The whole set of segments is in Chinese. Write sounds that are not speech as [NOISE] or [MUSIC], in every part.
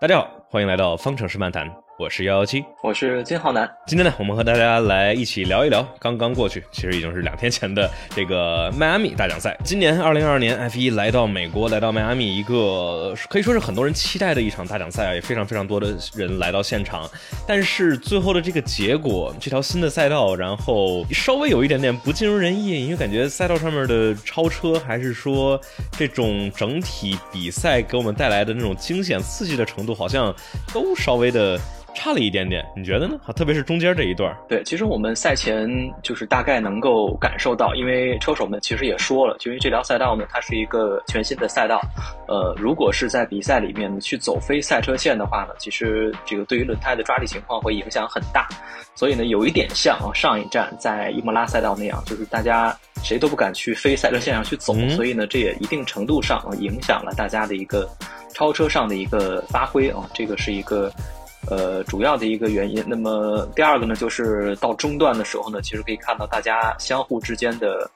大家好，欢迎来到方程式漫谈。我是幺幺七，我是金浩南。今天呢，我们和大家来一起聊一聊刚刚过去，其实已经是两天前的这个迈阿密大奖赛。今年二零二二年 F 一来到美国，来到迈阿密，一个可以说是很多人期待的一场大奖赛啊，也非常非常多的人来到现场。但是最后的这个结果，这条新的赛道，然后稍微有一点点不尽如人意，因为感觉赛道上面的超车，还是说这种整体比赛给我们带来的那种惊险刺激的程度，好像都稍微的。差了一点点，你觉得呢？特别是中间这一段。对，其实我们赛前就是大概能够感受到，因为车手们其实也说了，就因为这条赛道呢，它是一个全新的赛道。呃，如果是在比赛里面去走非赛车线的话呢，其实这个对于轮胎的抓地情况会影响很大。所以呢，有一点像啊上一站在伊莫拉赛道那样，就是大家谁都不敢去非赛车线上去走，所以呢，这也一定程度上影响了大家的一个超车上的一个发挥啊，这个是一个。呃，主要的一个原因。那么第二个呢，就是到中段的时候呢，其实可以看到大家相互之间的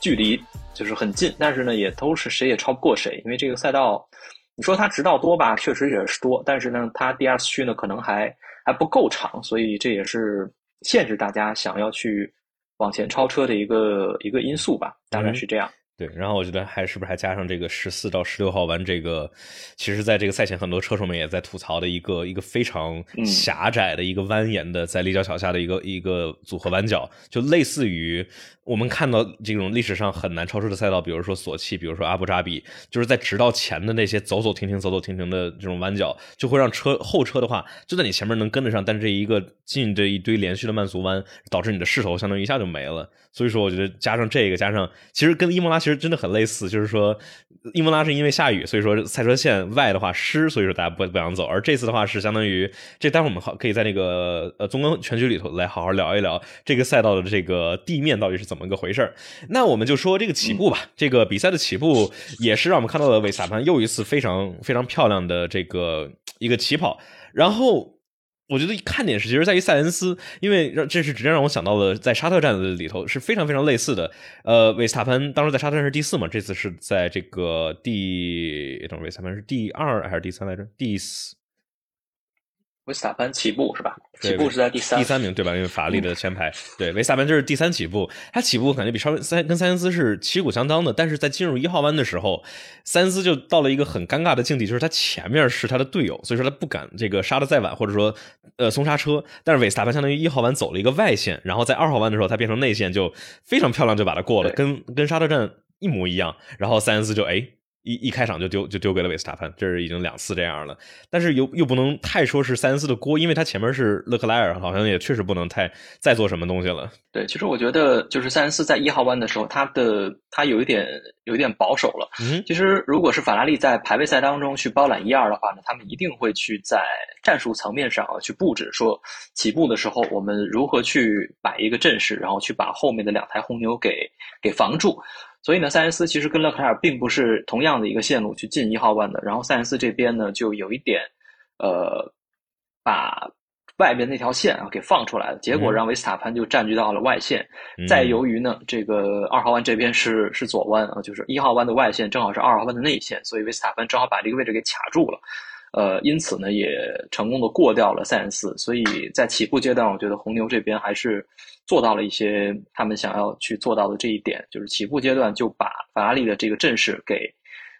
距离就是很近，但是呢，也都是谁也超不过谁。因为这个赛道，你说它直道多吧，确实也是多，但是呢，它第二区呢可能还还不够长，所以这也是限制大家想要去往前超车的一个一个因素吧，大概是这样。对，然后我觉得还是不是还加上这个十四到十六号弯这个，其实在这个赛前很多车手们也在吐槽的一个一个非常狭窄的一个蜿蜒的在立交桥下的一个一个组合弯角，就类似于。我们看到这种历史上很难超车的赛道，比如说索契，比如说阿布扎比，就是在直道前的那些走走停停、走走停停的这种弯角，就会让车后车的话就在你前面能跟得上，但是这一个进这一堆连续的慢速弯，导致你的势头相当于一下就没了。所以说，我觉得加上这个，加上其实跟伊莫拉其实真的很类似，就是说伊莫拉是因为下雨，所以说赛车线外的话湿，所以说大家不不想走。而这次的话是相当于这，待会儿我们好可以在那个呃综观全局里头来好好聊一聊这个赛道的这个地面到底是。怎么个回事儿？那我们就说这个起步吧。这个比赛的起步也是让我们看到了维斯塔潘又一次非常非常漂亮的这个一个起跑。然后我觉得看点是其实在于塞恩斯，因为让这是直接让我想到了在沙特站的里头是非常非常类似的。呃，维斯塔潘当时在沙特站是第四嘛，这次是在这个第，等维斯塔潘是第二还是第三来着？第四。维斯塔潘起步是吧？起步是在第三，第三名对吧？因为法拉利的前排，对维斯塔潘就是第三起步。他起步感觉比超三跟塞恩斯是旗鼓相当的，但是在进入一号弯的时候，塞恩斯就到了一个很尴尬的境地，就是他前面是他的队友，所以说他不敢这个刹的再晚，或者说呃松刹车。但是维斯塔潘相当于一号弯走了一个外线，然后在二号弯的时候他变成内线，就非常漂亮就把它过了，跟跟刹车站一模一样。然后塞恩斯就哎。一一开场就丢就丢给了维斯塔潘，这是已经两次这样了。但是又又不能太说是塞恩斯的锅，因为他前面是勒克莱尔，好像也确实不能太再做什么东西了。对，其实我觉得就是塞恩斯在一号弯的时候，他的他有一点有一点保守了。嗯，其实如果是法拉利在排位赛当中去包揽一二的话呢，他们一定会去在战术层面上啊去布置，说起步的时候我们如何去摆一个阵势，然后去把后面的两台红牛给给防住。所以呢，塞恩斯其实跟勒克莱尔并不是同样的一个线路去进一号弯的。然后塞恩斯这边呢，就有一点，呃，把外边那条线啊给放出来了，结果让维斯塔潘就占据到了外线。再由于呢，这个二号弯这边是是左弯啊，就是一号弯的外线正好是二号弯的内线，所以维斯塔潘正好把这个位置给卡住了。呃，因此呢，也成功的过掉了塞恩斯。所以在起步阶段，我觉得红牛这边还是。做到了一些他们想要去做到的这一点，就是起步阶段就把法拉利的这个阵势给，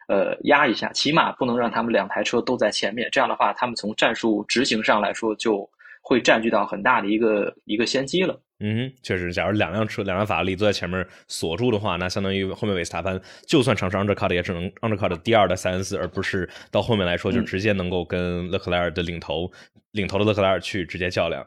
呃压一下，起码不能让他们两台车都在前面。这样的话，他们从战术执行上来说，就会占据到很大的一个一个先机了。嗯，确实，假如两辆车两辆法拉利都在前面锁住的话，那相当于后面维斯塔潘就算尝试 undercut 也只能 undercut 第二的塞恩斯，而不是到后面来说就直接能够跟勒克莱尔的领头领头的勒克莱尔去直接较量。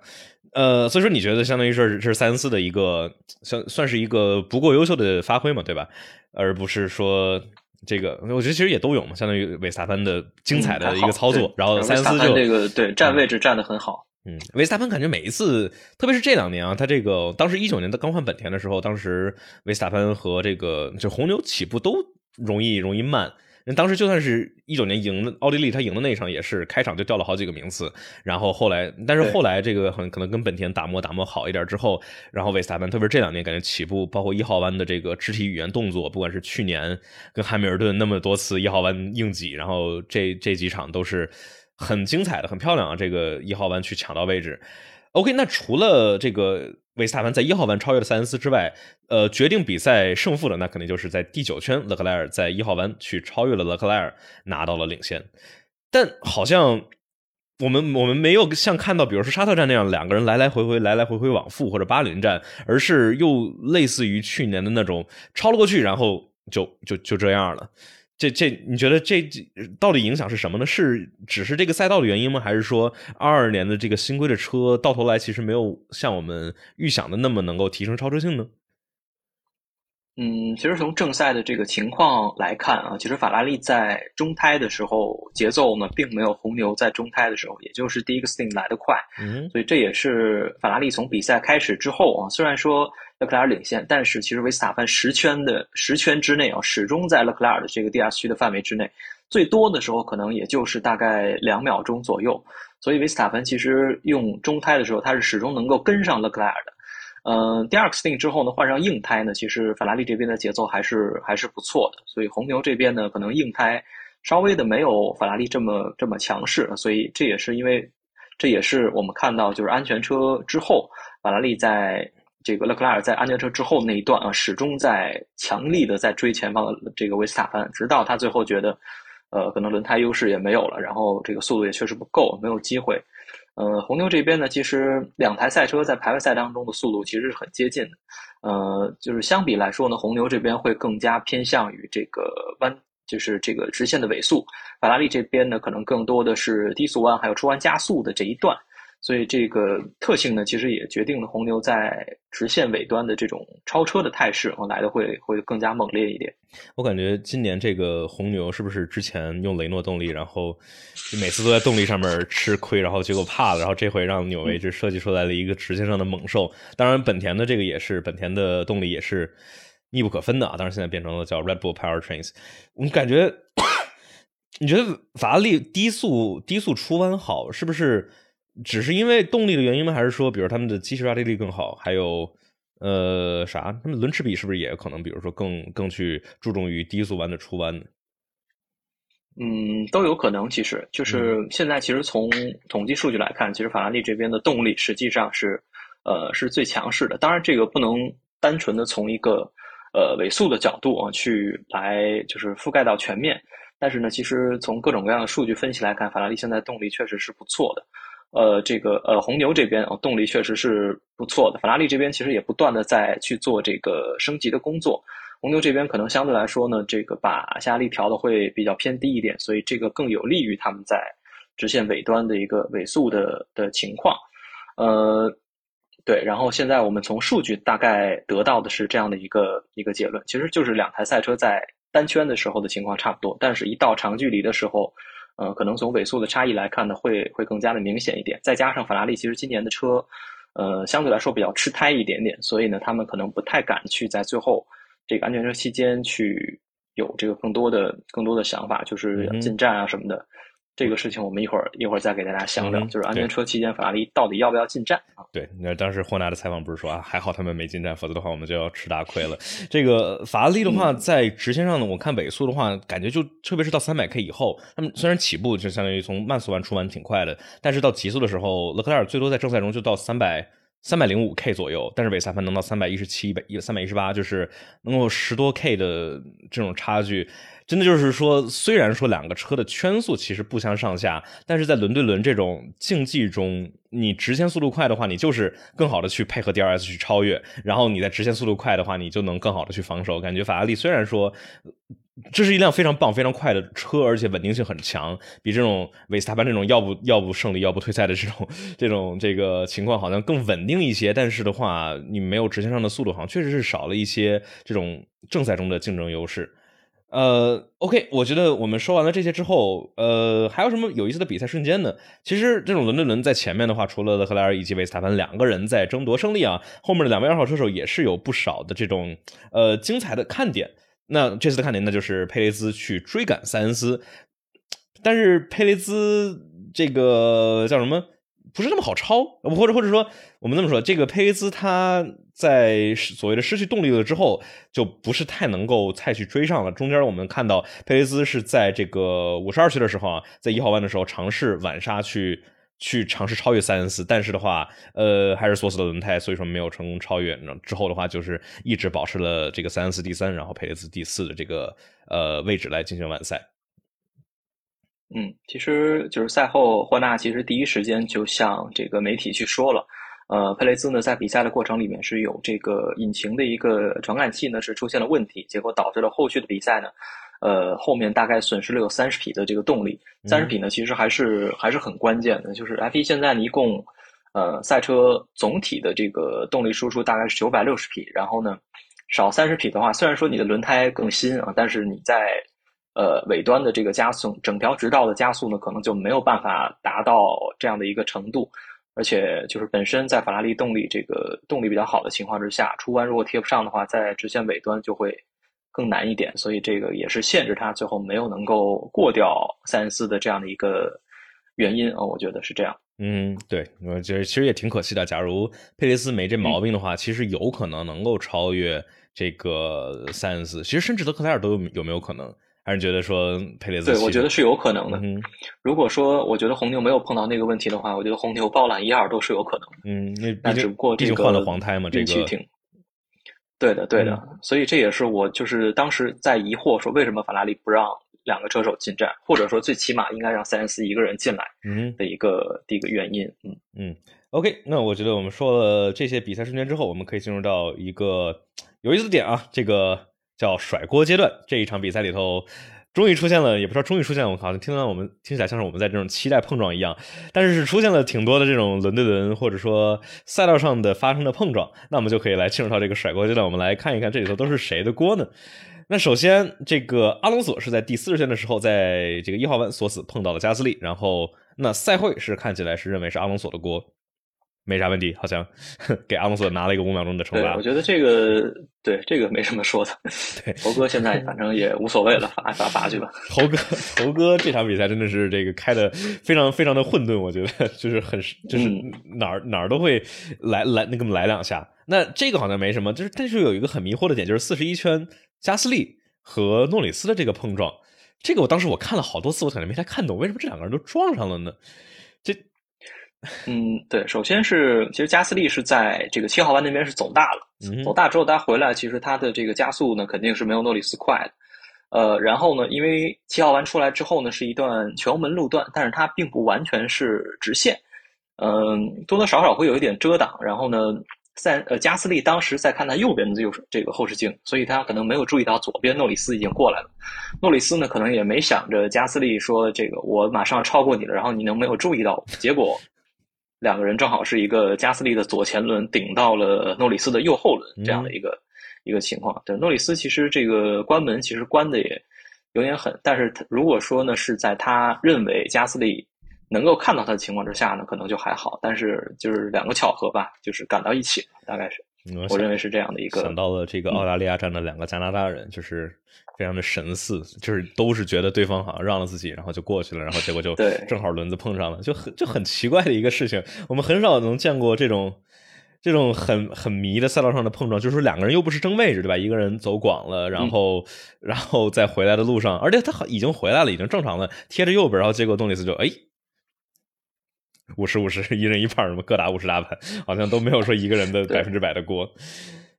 呃，所以说你觉得相当于是是塞恩斯的一个算算是一个不够优秀的发挥嘛，对吧？而不是说这个，我觉得其实也都有嘛，相当于维斯塔潘的精彩的一个操作，然后塞恩斯就这个对站位置站的很好。嗯，维斯塔潘感觉每一次，特别是这两年啊，他这个当时一九年他刚换本田的时候，当时维斯塔潘和这个就红牛起步都容易容易慢。那当时就算是一九年赢的奥地利，他赢的那一场也是开场就掉了好几个名次，然后后来，但是后来这个很可能跟本田打磨打磨好一点之后，然后维斯塔潘，特别是这两年感觉起步，包括一号弯的这个肢体语言动作，不管是去年跟汉密尔顿那么多次一号弯硬挤，然后这这几场都是很精彩的、很漂亮啊！这个一号弯去抢到位置。OK，那除了这个维斯塔潘在一号弯超越了塞恩斯之外，呃，决定比赛胜负的那肯定就是在第九圈，勒克莱尔在一号弯去超越了勒克莱尔，拿到了领先。但好像我们我们没有像看到，比如说沙特站那样两个人来来回回、来来回回往复，或者巴林站，而是又类似于去年的那种超了过去，然后就就就这样了。这这，你觉得这到底影响是什么呢？是只是这个赛道的原因吗？还是说二二年的这个新规的车到头来其实没有像我们预想的那么能够提升超车性呢？嗯，其实从正赛的这个情况来看啊，其实法拉利在中胎的时候节奏呢，并没有红牛在中胎的时候，也就是第一个 sting 来得快。嗯，所以这也是法拉利从比赛开始之后啊，虽然说。勒克莱尔领先，但是其实维斯塔潘十圈的十圈之内啊，始终在勒克莱尔的这个 DRS 区的范围之内，最多的时候可能也就是大概两秒钟左右。所以维斯塔潘其实用中胎的时候，他是始终能够跟上勒克莱尔的。嗯，第二个 sting 之后呢，换上硬胎呢，其实法拉利这边的节奏还是还是不错的。所以红牛这边呢，可能硬胎稍微的没有法拉利这么这么强势，所以这也是因为，这也是我们看到就是安全车之后，法拉利在。这个勒克莱尔在安全车之后那一段啊，始终在强力的在追前方的这个维斯塔潘，直到他最后觉得，呃，可能轮胎优势也没有了，然后这个速度也确实不够，没有机会。呃，红牛这边呢，其实两台赛车在排位赛当中的速度其实是很接近的，呃，就是相比来说呢，红牛这边会更加偏向于这个弯，就是这个直线的尾速，法拉利这边呢，可能更多的是低速弯还有出弯加速的这一段。所以这个特性呢，其实也决定了红牛在直线尾端的这种超车的态势，来的会会更加猛烈一点。我感觉今年这个红牛是不是之前用雷诺动力，然后每次都在动力上面吃亏，然后结果怕了，然后这回让纽维这设计出来了一个直线上的猛兽。当然，本田的这个也是本田的动力也是密不可分的啊。当然，现在变成了叫 Red Bull Powertrains。我感觉，[COUGHS] 你觉得法拉利低速低速出弯好，是不是？只是因为动力的原因吗？还是说，比如他们的机械抓地力更好？还有，呃，啥？他们轮齿比是不是也可能，比如说更更去注重于低速弯的出弯呢？嗯，都有可能。其实就是现在，其实从统计数据来看，其实法拉利这边的动力实际上是，呃，是最强势的。当然，这个不能单纯的从一个呃尾速的角度啊去来就是覆盖到全面。但是呢，其实从各种各样的数据分析来看，法拉利现在动力确实是不错的。呃，这个呃，红牛这边哦，动力确实是不错的。法拉利这边其实也不断的在去做这个升级的工作。红牛这边可能相对来说呢，这个把下压力调的会比较偏低一点，所以这个更有利于他们在直线尾端的一个尾速的的情况。呃，对，然后现在我们从数据大概得到的是这样的一个一个结论，其实就是两台赛车在单圈的时候的情况差不多，但是一到长距离的时候。呃，可能从尾速的差异来看呢，会会更加的明显一点。再加上法拉利其实今年的车，呃，相对来说比较吃胎一点点，所以呢，他们可能不太敢去在最后这个安全车期间去有这个更多的更多的想法，就是进站啊什么的。这个事情我们一会儿一会儿再给大家详聊，就是安全车期间法拉利到底要不要进站啊？对，那当时霍纳的采访不是说啊，还好他们没进站，否则的话我们就要吃大亏了。这个法拉利的话，在直线上呢，我看尾速的话，感觉就特别是到三百 K 以后，他们虽然起步就相当于从慢速弯出弯挺快的，但是到极速的时候，勒克莱尔最多在正赛中就到三百三百零五 K 左右，但是韦萨潘能到三百一十七、一百一三百一十八，就是能够十多 K 的这种差距。真的就是说，虽然说两个车的圈速其实不相上下，但是在轮对轮这种竞技中，你直线速度快的话，你就是更好的去配合 DRS 去超越；然后你在直线速度快的话，你就能更好的去防守。感觉法拉利虽然说这是一辆非常棒、非常快的车，而且稳定性很强，比这种维斯塔潘这种要不要不胜利、要不退赛的这种这种这个情况好像更稳定一些。但是的话，你没有直线上的速度，好像确实是少了一些这种正赛中的竞争优势。呃，OK，我觉得我们说完了这些之后，呃，还有什么有意思的比赛瞬间呢？其实这种轮对轮在前面的话，除了勒克莱尔以及维斯塔潘两个人在争夺胜利啊，后面的两位二号车手也是有不少的这种呃精彩的看点。那这次的看点那就是佩雷兹去追赶塞恩斯，但是佩雷兹这个叫什么？不是那么好超，或者或者说我们这么说，这个佩雷兹他在所谓的失去动力了之后，就不是太能够再去追上了。中间我们看到佩雷兹是在这个五十二区的时候啊，在一号弯的时候尝试晚刹去。去尝试超越塞恩斯，但是的话，呃，还是锁死了轮胎，所以说没有成功超越。之后的话，就是一直保持了这个塞恩斯第三，然后佩雷兹第四的这个呃位置来进行完赛。嗯，其实就是赛后霍纳其实第一时间就向这个媒体去说了，呃，佩雷兹呢在比赛的过程里面是有这个引擎的一个传感器呢是出现了问题，结果导致了后续的比赛呢。呃，后面大概损失了有三十匹的这个动力，三十匹呢，其实还是还是很关键的。就是 F1 现在呢，一共呃赛车总体的这个动力输出大概是九百六十匹，然后呢少三十匹的话，虽然说你的轮胎更新啊，但是你在呃尾端的这个加速，整条直道的加速呢，可能就没有办法达到这样的一个程度。而且就是本身在法拉利动力这个动力比较好的情况之下，出弯如果贴不上的话，在直线尾端就会。更难一点，所以这个也是限制他最后没有能够过掉塞恩斯的这样的一个原因啊，我觉得是这样。嗯，对，我觉得其实也挺可惜的。假如佩雷斯没这毛病的话，其实有可能能够超越这个塞恩斯。其实甚至德克莱尔都有有没有可能？还是觉得说佩雷斯？对，我觉得是有可能的。嗯如果说我觉得红牛没有碰到那个问题的话，我觉得红牛包揽一二都是有可能的。嗯，那那只不过毕竟换了黄胎嘛，这个。对的，对的，所以这也是我就是当时在疑惑，说为什么法拉利不让两个车手进站，或者说最起码应该让塞恩斯一个人进来，嗯，的一个第一个原因，嗯嗯，OK，那我觉得我们说了这些比赛瞬间之后，我们可以进入到一个有意思的点啊，这个叫甩锅阶段，这一场比赛里头。终于出现了，也不知道终于出现了，我好像听到我们听起来像是我们在这种期待碰撞一样，但是是出现了挺多的这种轮对轮或者说赛道上的发生的碰撞，那我们就可以来进入到这个甩锅阶段，我们来看一看这里头都是谁的锅呢？那首先这个阿隆索是在第四十圈的时候，在这个一号弯锁死碰到了加斯利，然后那赛会是看起来是认为是阿隆索的锅。没啥问题，好像 [LAUGHS] 给阿隆索拿了一个五秒钟的惩罚。我觉得这个对这个没什么说的。[LAUGHS] 对，猴哥现在反正也无所谓了，罚罚罚去吧。[LAUGHS] 猴哥，猴哥这场比赛真的是这个开的非常非常的混沌，我觉得就是很就是哪儿哪儿都会来来那个来两下。那这个好像没什么，就是但是有一个很迷惑的点，就是四十一圈加斯利和诺里斯的这个碰撞，这个我当时我看了好多次，我可能没太看懂，为什么这两个人都撞上了呢？这。嗯，对，首先是其实加斯利是在这个七号弯那边是走大了，走大之后他回来，其实他的这个加速呢肯定是没有诺里斯快的，呃，然后呢，因为七号弯出来之后呢是一段全门路段，但是它并不完全是直线，嗯，多多少少会有一点遮挡，然后呢，在呃加斯利当时在看他右边的右这个后视镜，所以他可能没有注意到左边诺里斯已经过来了，诺里斯呢可能也没想着加斯利说这个我马上超过你了，然后你能没有注意到，结果。两个人正好是一个加斯利的左前轮顶到了诺里斯的右后轮这样的一个一个情况。对，诺里斯其实这个关门其实关的也有点狠，但是如果说呢是在他认为加斯利能够看到他的情况之下呢，可能就还好。但是就是两个巧合吧，就是赶到一起了，大概是。我认为是这样的一个。想到了这个澳大利亚站的两个加拿大人，就是非常的神似，就是都是觉得对方好像让了自己，然后就过去了，然后结果就正好轮子碰上了，就很就很奇怪的一个事情。我们很少能见过这种这种很很迷的赛道上的碰撞，就是说两个人又不是争位置，对吧？一个人走广了，然后然后在回来的路上，而且他好已经回来了，已经正常了，贴着右边，然后结果动力斯就哎。五十五十，一人一半，什么各打五十大板，好像都没有说一个人的百分之百的锅。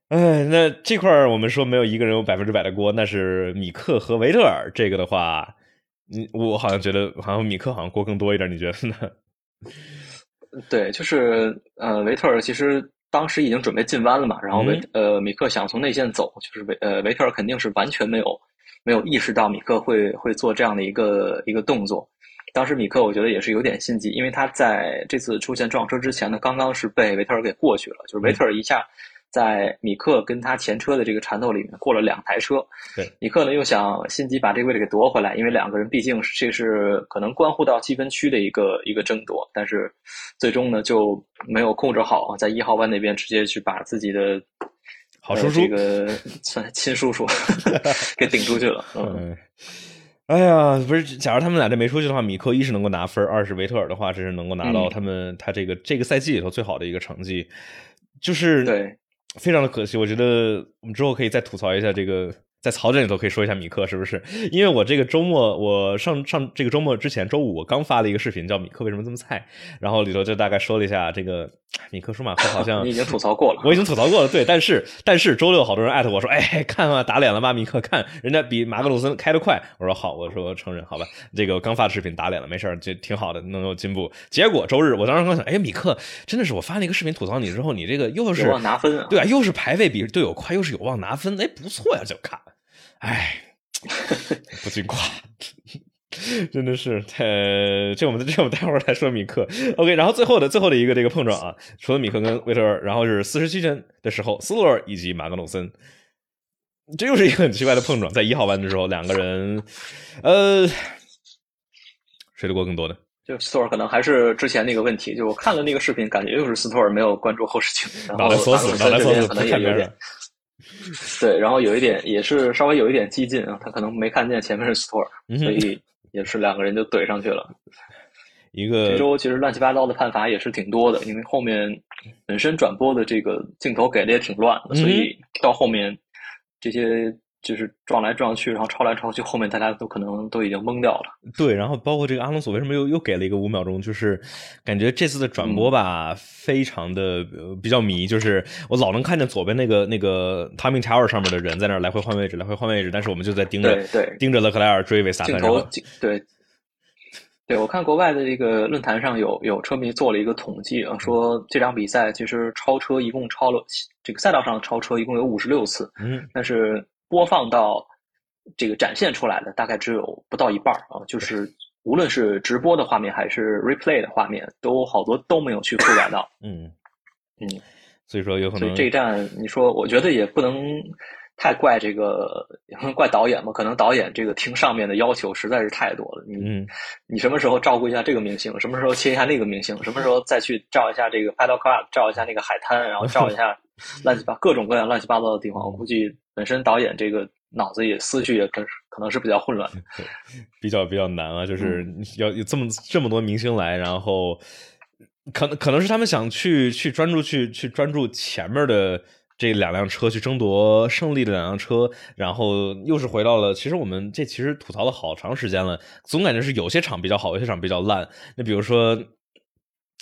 哎，那这块儿我们说没有一个人有百分之百的锅，那是米克和维特尔。这个的话，你我好像觉得好像米克好像锅更多一点，你觉得呢？[LAUGHS] 对，就是呃，维特尔其实当时已经准备进弯了嘛，然后维呃米克想从内线走，就是维呃维特尔肯定是完全没有没有意识到米克会会做这样的一个一个动作。当时米克我觉得也是有点心急，因为他在这次出现撞车之前呢，刚刚是被维特尔给过去了，就是维特尔一下在米克跟他前车的这个缠斗里面过了两台车。对，米克呢又想心急把这个位置给夺回来，因为两个人毕竟这是可能关乎到积分区的一个一个争夺，但是最终呢就没有控制好，在一号弯那边直接去把自己的好叔叔这个算亲叔叔 [LAUGHS] 给顶出去了。嗯。哎呀，不是，假如他们俩这没出去的话，米克一是能够拿分，二是维特尔的话，这是能够拿到他们他这个这个赛季里头最好的一个成绩，就是对，非常的可惜。我觉得我们之后可以再吐槽一下这个。在槽点里头可以说一下米克是不是？[LAUGHS] 因为我这个周末，我上上这个周末之前，周五我刚发了一个视频，叫米克为什么这么菜，然后里头就大概说了一下这个米克舒马赫好像 [LAUGHS] 你已经吐槽过了，我已经吐槽过了，对，但是但是周六好多人艾特我说，哎，看啊，打脸了吧，米克，看人家比马格鲁森开得快，我说好，我说承认，好吧，这个刚发的视频打脸了，没事就挺好的，能有进步。结果周日我当时刚想，哎，米克真的是我发那个视频吐槽你之后，你这个又是有望拿分，对啊，又是排位比队友快，又是有望拿分，哎，不错呀，就看。哎，[LAUGHS] 不禁夸，[LAUGHS] 真的是太这我们这我们待会儿来说米克，OK，然后最后的最后的一个这个碰撞啊，除了米克跟维特尔，然后是四十七圈的时候，斯洛尔以及马格努森，这又是一个很奇怪的碰撞，在一号弯的时候，两个人，呃，谁的锅更多呢？就斯托尔可能还是之前那个问题，就我看了那个视频，感觉又是斯托尔没有关注后视镜，然后马格努森这边可能也有点。对，然后有一点也是稍微有一点激进啊，他可能没看见前面是 store，所以也是两个人就怼上去了。一个这周其实乱七八糟的判罚也是挺多的，因为后面本身转播的这个镜头给的也挺乱的，所以到后面这些。就是撞来撞去，然后超来超去，后面大家都可能都已经懵掉了。[LAUGHS] 对，然后包括这个阿隆索为什么又又给了一个五秒钟？就是感觉这次的转播吧，非常的比较迷。就是我老能看见左边那个那个 timing tower 上面的人在那来回换位置，来回换位置，但是我们就在盯着盯着勒克莱尔追尾萨镜头对，对我看国外的这个论坛上有有车迷做了一个统计啊，说这场比赛其实超车一共超了这个赛道上超车一共有五十六次，嗯，但是。播放到这个展现出来的大概只有不到一半啊，就是无论是直播的画面还是 replay 的画面，都好多都没有去覆盖到。嗯嗯，所以说有可能这一站，你说我觉得也不能太怪这个，怪导演吧？可能导演这个听上面的要求实在是太多了。你你什么时候照顾一下这个明星？什么时候切一下那个明星？什么时候再去照一下这个 paddle club，照一下那个海滩，然后照一下 [LAUGHS] 乱七八各种各样乱七八糟的地方？我估计。本身导演这个脑子也思绪也可可能是比较混乱，[LAUGHS] 比较比较难啊，就是要有这么这么多明星来，然后可能可能是他们想去去专注去去专注前面的这两辆车去争夺胜利的两辆车，然后又是回到了其实我们这其实吐槽了好长时间了，总感觉是有些场比较好，有些场比较烂。那比如说。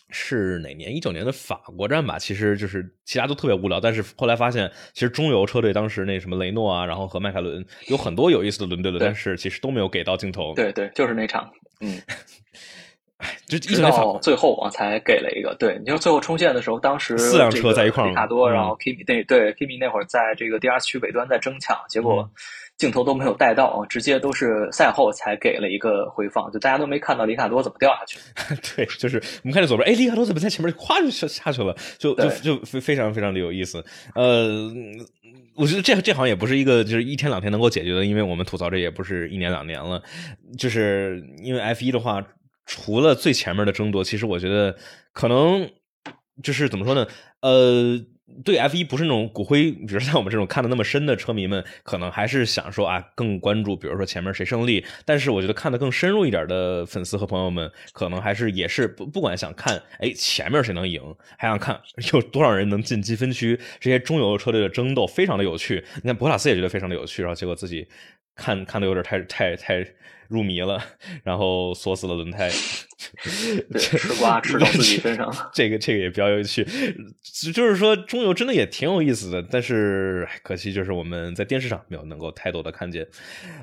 是哪年？一九年的法国站吧，其实就是其他都特别无聊。但是后来发现，其实中游车队当时那什么雷诺啊，然后和迈凯伦有很多有意思的轮对轮，但是其实都没有给到镜头。对对，就是那场，嗯，[LAUGHS] 就一直到最后啊才给了一个。对，你说最后冲线的时候，当时四辆车在一块儿，里卡多，然后 Kimi 那对 Kimi 那会儿在这个第二区尾端在争抢，结果。镜头都没有带到啊，直接都是赛后才给了一个回放，就大家都没看到里卡多怎么掉下去。[LAUGHS] 对，就是我们看见左边，哎，里卡多怎么在前面咵就下下去了，就就就非非常非常的有意思。呃，我觉得这这好像也不是一个就是一天两天能够解决的，因为我们吐槽这也不是一年两年了。就是因为 F 一的话，除了最前面的争夺，其实我觉得可能就是怎么说呢？呃。对 F 一不是那种骨灰，比如像我们这种看的那么深的车迷们，可能还是想说啊，更关注，比如说前面谁胜利。但是我觉得看的更深入一点的粉丝和朋友们，可能还是也是不不管想看，哎，前面谁能赢，还想看有多少人能进积分区，这些中游车队的争斗非常的有趣。你看博塔斯也觉得非常的有趣，然后结果自己看看的有点太太太。入迷了，然后锁死了轮胎，吃瓜吃到自己身上。这个这个也比较有趣，就是说中游真的也挺有意思的，但是可惜就是我们在电视上没有能够太多的看见。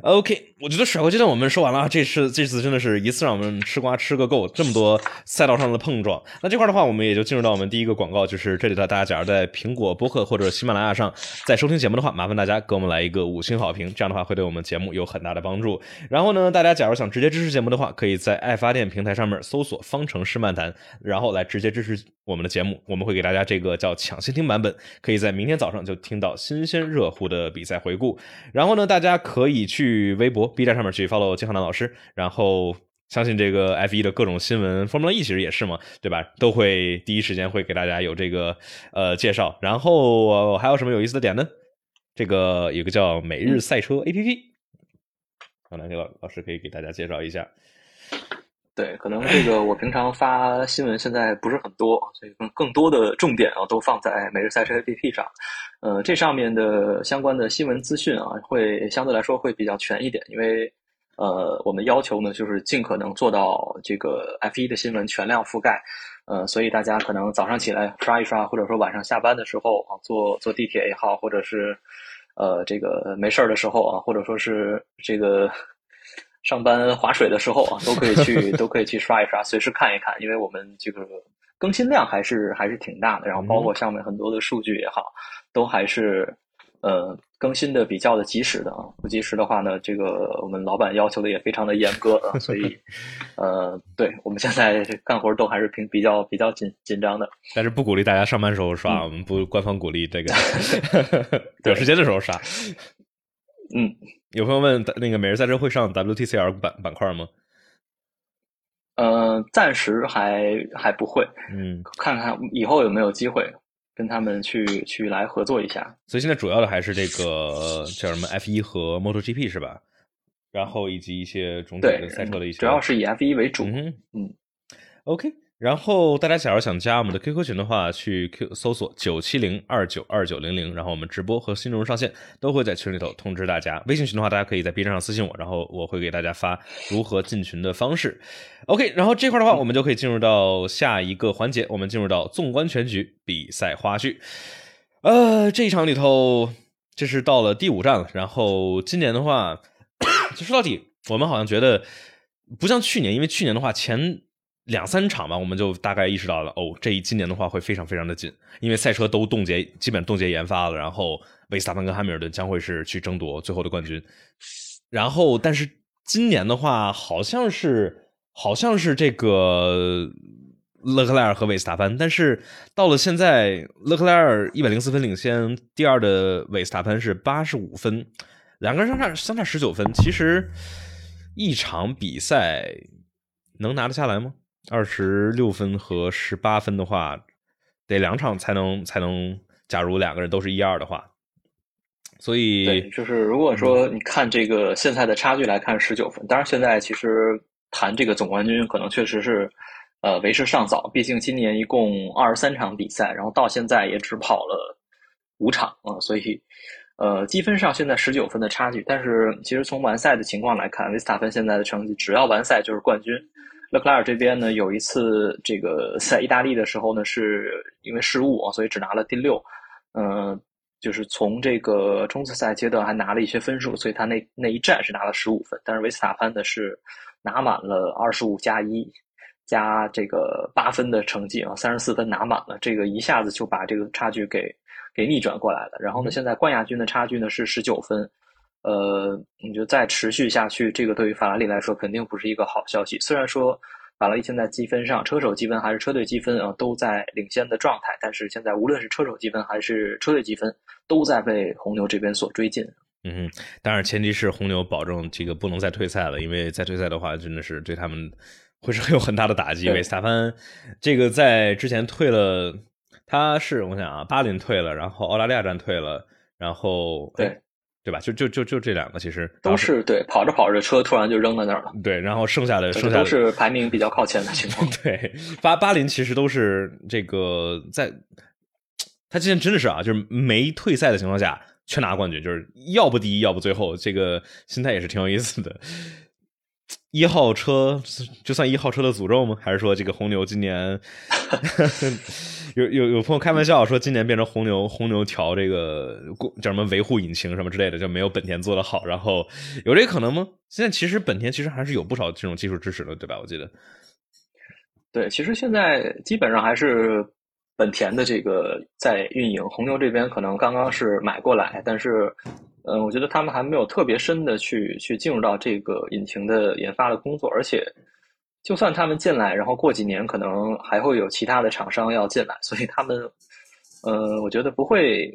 OK，我觉得甩锅阶段我们说完了，这次这次真的是一次让我们吃瓜吃个够，这么多赛道上的碰撞。那这块的话，我们也就进入到我们第一个广告，就是这里的大家，假如在苹果播客或者喜马拉雅上在收听节目的话，麻烦大家给我们来一个五星好评，这样的话会对我们节目有很大的帮助。然后呢？大家假如想直接支持节目的话，可以在爱发电平台上面搜索“方程式漫谈”，然后来直接支持我们的节目。我们会给大家这个叫抢先听版本，可以在明天早上就听到新鲜热乎的比赛回顾。然后呢，大家可以去微博、B 站上面去 follow 金浩南老师。然后相信这个 F 一的各种新闻，Formula E 其实也是嘛，对吧？都会第一时间会给大家有这个呃介绍。然后还有什么有意思的点呢？这个有个叫每日赛车 APP。可能老老师可以给大家介绍一下。对，可能这个我平常发新闻现在不是很多，所以更更多的重点啊都放在每日赛车 APP 上。呃，这上面的相关的新闻资讯啊，会相对来说会比较全一点，因为呃，我们要求呢就是尽可能做到这个 F1 的新闻全量覆盖。呃，所以大家可能早上起来刷一刷，或者说晚上下班的时候啊，坐坐地铁也好，或者是呃这个没事儿的时候啊，或者说是这个。上班划水的时候啊，[LAUGHS] 都可以去，[LAUGHS] 都可以去刷一刷，随时看一看，因为我们这个更新量还是还是挺大的，然后包括上面很多的数据也好，都还是呃更新的比较的及时的啊。不及时的话呢，这个我们老板要求的也非常的严格啊，[LAUGHS] 所以呃，对我们现在干活都还是挺比较比较紧紧张的。但是不鼓励大家上班时候刷，我们不官方鼓励这个有时间的时候刷。嗯。有朋友问，那个每日赛车会上 WTCR 板板块吗？呃，暂时还还不会，嗯，看看以后有没有机会跟他们去去来合作一下。所以现在主要的还是这个叫什么 F 一和 MotoGP 是吧？然后以及一些种种的赛车的一些，主要是以 F 一为主。嗯嗯，OK。然后大家假如想加我们的 QQ 群的话，去 Q 搜索九七零二九二九零零，然后我们直播和新内容上线都会在群里头通知大家。微信群的话，大家可以在 B 站上私信我，然后我会给大家发如何进群的方式。OK，然后这块的话，我们就可以进入到下一个环节，我们进入到纵观全局比赛花絮。呃，这一场里头，这是到了第五站了。然后今年的话，[COUGHS] 就说到底，我们好像觉得不像去年，因为去年的话前。两三场吧，我们就大概意识到了，哦，这一今年的话会非常非常的紧，因为赛车都冻结，基本冻结研发了，然后维斯塔潘跟汉密尔顿将会是去争夺最后的冠军。然后，但是今年的话，好像是好像是这个勒克莱尔和维斯塔潘，但是到了现在，勒克莱尔一百零四分领先，第二的维斯塔潘是八十五分，两个人相差相差十九分，其实一场比赛能拿得下来吗？二十六分和十八分的话，得两场才能才能。假如两个人都是一二的话，所以对，就是如果说你看这个现在的差距来看，十九分。当然，现在其实谈这个总冠军可能确实是呃为时尚早，毕竟今年一共二十三场比赛，然后到现在也只跑了五场啊，所以呃积分上现在十九分的差距。但是其实从完赛的情况来看，维斯塔芬现在的成绩只要完赛就是冠军。勒克莱尔这边呢，有一次这个在意大利的时候呢，是因为失误啊，所以只拿了第六。嗯，就是从这个冲刺赛阶段还拿了一些分数，所以他那那一站是拿了十五分。但是维斯塔潘呢是拿满了二十五加一加这个八分的成绩啊，三十四分拿满了，这个一下子就把这个差距给给逆转过来了。然后呢，现在冠亚军的差距呢是十九分。呃，你就再持续下去，这个对于法拉利来说肯定不是一个好消息。虽然说法拉利现在积分上，车手积分还是车队积分啊，都在领先的状态，但是现在无论是车手积分还是车队积分，都在被红牛这边所追进。嗯，当然前提是红牛保证这个不能再退赛了，因为再退赛的话，真的是对他们会是 [LAUGHS] 有很大的打击。维斯塔潘这个在之前退了，他是我想啊，巴林退了，然后澳大利亚站退了，然后对。对吧？就就就就这两个，其实都是对跑着跑着车突然就扔在那儿了。对，然后剩下的剩下都是排名比较靠前的情况。[LAUGHS] 对，巴巴林其实都是这个在，他今天真的是啊，就是没退赛的情况下全拿冠军，就是要不第一，要不最后，这个心态也是挺有意思的。一号车 [LAUGHS] 就算一号车的诅咒吗？还是说这个红牛今年？[LAUGHS] [LAUGHS] 有有有朋友开玩笑说，今年变成红牛，红牛调这个叫什么维护引擎什么之类的，就没有本田做的好。然后有这可能吗？现在其实本田其实还是有不少这种技术支持的，对吧？我记得。对，其实现在基本上还是本田的这个在运营，红牛这边可能刚刚是买过来，但是，嗯，我觉得他们还没有特别深的去去进入到这个引擎的研发的工作，而且。就算他们进来，然后过几年可能还会有其他的厂商要进来，所以他们，呃，我觉得不会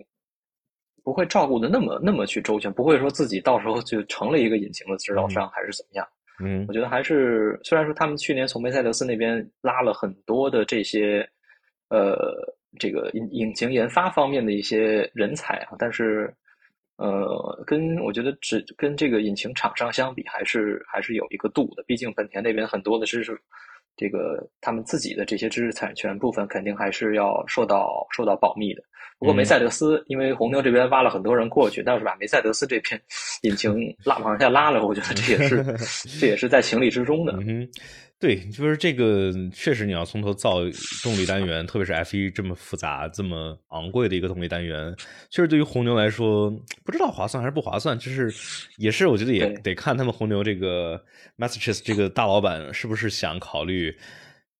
不会照顾的那么那么去周全，不会说自己到时候就成了一个引擎的制造商还是怎么样。嗯，我觉得还是虽然说他们去年从梅赛德斯那边拉了很多的这些呃这个引引擎研发方面的一些人才啊，但是呃，跟我觉得只跟这个引擎厂商相比，还是还是有一个度的。毕竟本田那边很多的知识，这个他们自己的这些知识产权部分，肯定还是要受到受到保密的。不过梅赛德斯，因为红牛这边挖了很多人过去，但是把梅赛德斯这片引擎 [LAUGHS] 拉往下拉了，我觉得这也是 [LAUGHS] 这也是在情理之中的。嗯对，就是这个，确实你要从头造动力单元，特别是 F 一这么复杂、这么昂贵的一个动力单元，确实对于红牛来说，不知道划算还是不划算。就是也是，我觉得也得看他们红牛这个 Massachusetts 这个大老板是不是想考虑。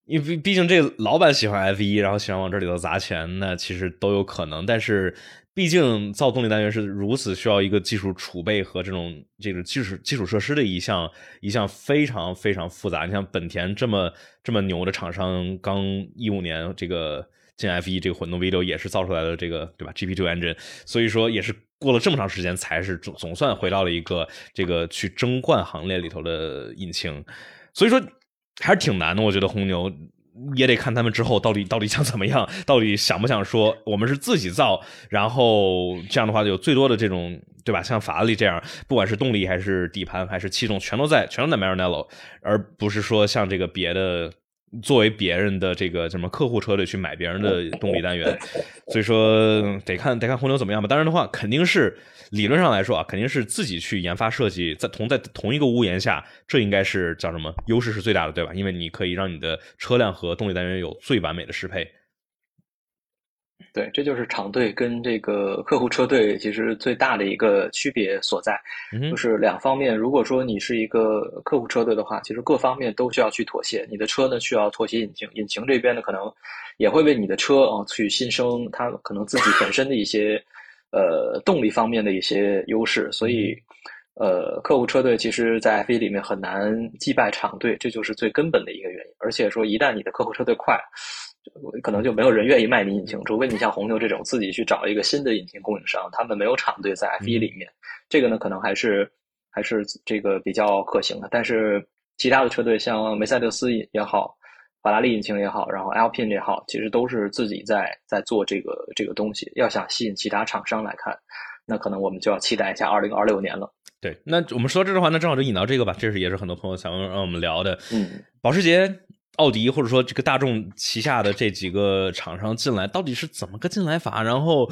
因为毕竟这老板喜欢 F 一，然后喜欢往这里头砸钱，那其实都有可能。但是毕竟造动力单元是如此需要一个技术储备和这种这个基础基础设施的一项一项非常非常复杂。你像本田这么这么牛的厂商，刚一五年这个进 F 一这个混动 V 六也是造出来的这个对吧？GP Two engine，所以说也是过了这么长时间才是总总算回到了一个这个去争冠行列里头的引擎，所以说。还是挺难的，我觉得红牛也得看他们之后到底到底想怎么样，到底想不想说我们是自己造，然后这样的话有最多的这种对吧？像法拉利这样，不管是动力还是底盘还是气动，全都在全都在 Maranello，而不是说像这个别的作为别人的这个什么客户车队去买别人的 [LAUGHS] 动力单元，所以说得看得看红牛怎么样吧。当然的话，肯定是。理论上来说啊，肯定是自己去研发设计，在同在同一个屋檐下，这应该是叫什么优势是最大的，对吧？因为你可以让你的车辆和动力单元有最完美的适配。对，这就是厂队跟这个客户车队其实最大的一个区别所在，就是两方面。如果说你是一个客户车队的话，其实各方面都需要去妥协。你的车呢需要妥协引擎，引擎这边呢可能也会为你的车啊去新生它可能自己本身的一些。呃，动力方面的一些优势，所以，呃，客户车队其实，在 F1 里面很难击败厂队，这就是最根本的一个原因。而且说，一旦你的客户车队快，可能就没有人愿意卖你引擎，除非你像红牛这种自己去找一个新的引擎供应商，他们没有厂队在 F 一里面，这个呢，可能还是还是这个比较可行的。但是，其他的车队像梅赛德斯也好。法拉利引擎也好，然后 Alpine 也好，其实都是自己在在做这个这个东西。要想吸引其他厂商来看，那可能我们就要期待一下二零二六年了。对，那我们说这的话，那正好就引到这个吧。这是也是很多朋友想让我们聊的。嗯，保时捷、奥迪或者说这个大众旗下的这几个厂商进来，到底是怎么个进来法？然后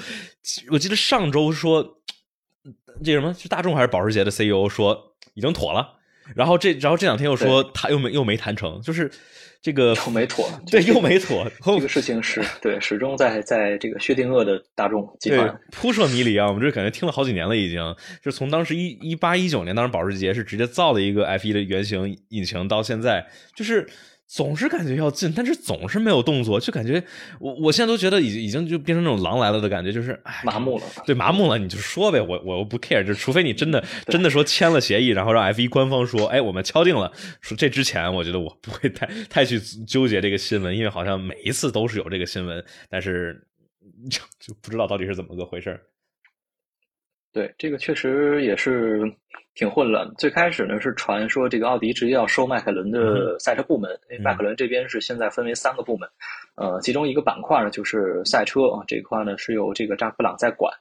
我记得上周说这什么是大众还是保时捷的 CEO 说已经妥了，然后这然后这两天又说他又没又没谈成，就是。这个又没妥，对，又没妥。这个事情是对，始终在在这个薛定谔的大众集团扑朔迷离啊！我们这感觉听了好几年了，已经就从当时一一八一九年，当时保时捷是直接造了一个 F 一的原型引擎，到现在就是。总是感觉要进，但是总是没有动作，就感觉我我现在都觉得已经已经就变成那种狼来了的感觉，就是麻木了。对，麻木了，你就说呗，我我不 care，就除非你真的真的说签了协议，然后让 F 一官方说，哎，我们敲定了，说这之前，我觉得我不会太太去纠结这个新闻，因为好像每一次都是有这个新闻，但是 [LAUGHS] 就就不知道到底是怎么个回事对，这个确实也是挺混乱。最开始呢是传说这个奥迪直接要收迈凯伦的赛车部门，因为迈凯伦这边是现在分为三个部门，呃，其中一个板块呢就是赛车啊，这一块呢是由这个扎克布朗在管。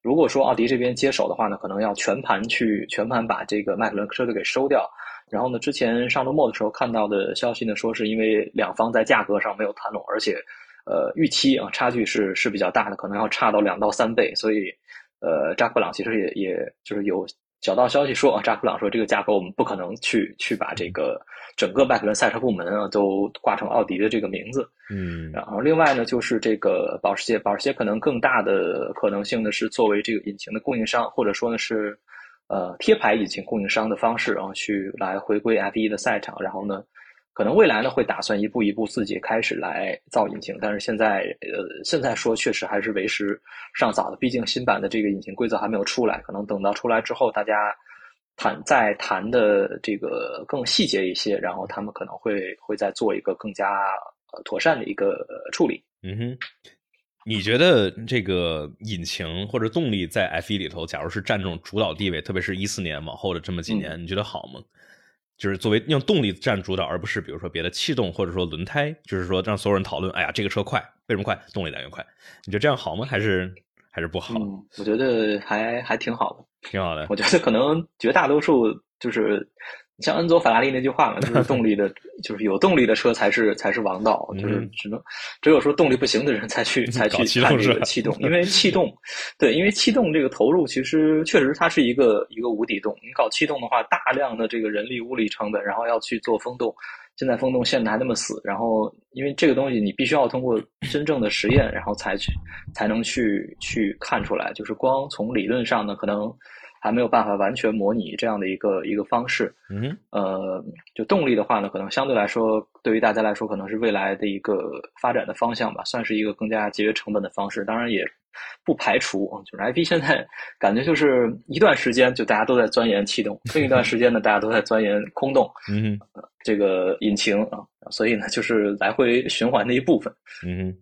如果说奥迪这边接手的话呢，可能要全盘去全盘把这个迈凯伦车队给收掉。然后呢，之前上周末的时候看到的消息呢，说是因为两方在价格上没有谈拢，而且呃预期啊差距是是比较大的，可能要差到两到三倍，所以。呃，扎克布朗其实也也就是有小道消息说啊，扎克布朗说这个价格我们不可能去去把这个整个迈凯伦赛车部门啊都挂成奥迪的这个名字。嗯，然后另外呢，就是这个保时捷，保时捷可能更大的可能性呢是作为这个引擎的供应商，或者说呢是呃贴牌引擎供应商的方式，然后去来回归 F1 的赛场，然后呢。可能未来呢会打算一步一步自己开始来造引擎，但是现在呃现在说确实还是为时尚早的，毕竟新版的这个引擎规则还没有出来，可能等到出来之后，大家谈再谈的这个更细节一些，然后他们可能会会再做一个更加呃妥善的一个处理。嗯哼，你觉得这个引擎或者动力在 F 一里头，假如是占这种主导地位，特别是一四年往后的这么几年，你觉得好吗？就是作为用动力占主导，而不是比如说别的气动或者说轮胎，就是说让所有人讨论，哎呀，这个车快，为什么快？动力来源快，你觉得这样好吗？还是还还是不好？我觉得还还挺好的，挺好的。我觉得可能绝大多数就是。像恩佐法拉利那句话嘛，就是动力的，[LAUGHS] 就是有动力的车才是才是王道，就是只能只有说动力不行的人才去才去看这个气动，[LAUGHS] 因为气动，对，因为气动这个投入其实确实它是一个一个无底洞。你搞气动的话，大量的这个人力物力成本，然后要去做风洞，现在风洞限的还那么死，然后因为这个东西你必须要通过真正的实验，然后才去才能去去看出来，就是光从理论上呢，可能。还没有办法完全模拟这样的一个一个方式，嗯，呃，就动力的话呢，可能相对来说，对于大家来说，可能是未来的一个发展的方向吧，算是一个更加节约成本的方式。当然，也不排除，就是 IP 现在 [LAUGHS] 感觉就是一段时间就大家都在钻研气动，另一段时间呢，大家都在钻研空洞，嗯，这个引擎啊，所以呢，就是来回循环的一部分，嗯，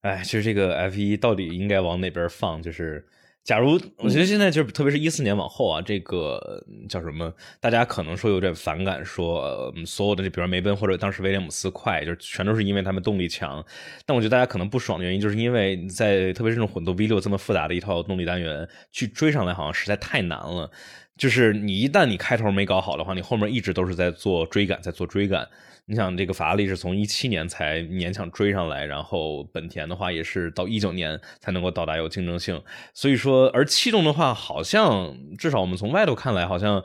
哎，其实这个 F 一到底应该往哪边放，就是。假如我觉得现在就是，特别是一四年往后啊，这个叫什么？大家可能说有点反感，说所有的，比如梅奔或者当时威廉姆斯快，就是全都是因为他们动力强。但我觉得大家可能不爽的原因，就是因为在特别是这种混动 V 六这么复杂的一套动力单元去追上来，好像实在太难了。就是你一旦你开头没搞好的话，你后面一直都是在做追赶，在做追赶。你想，这个法拉利是从一七年才勉强追上来，然后本田的话也是到一九年才能够到达有竞争性。所以说，而气动的话，好像至少我们从外头看来，好像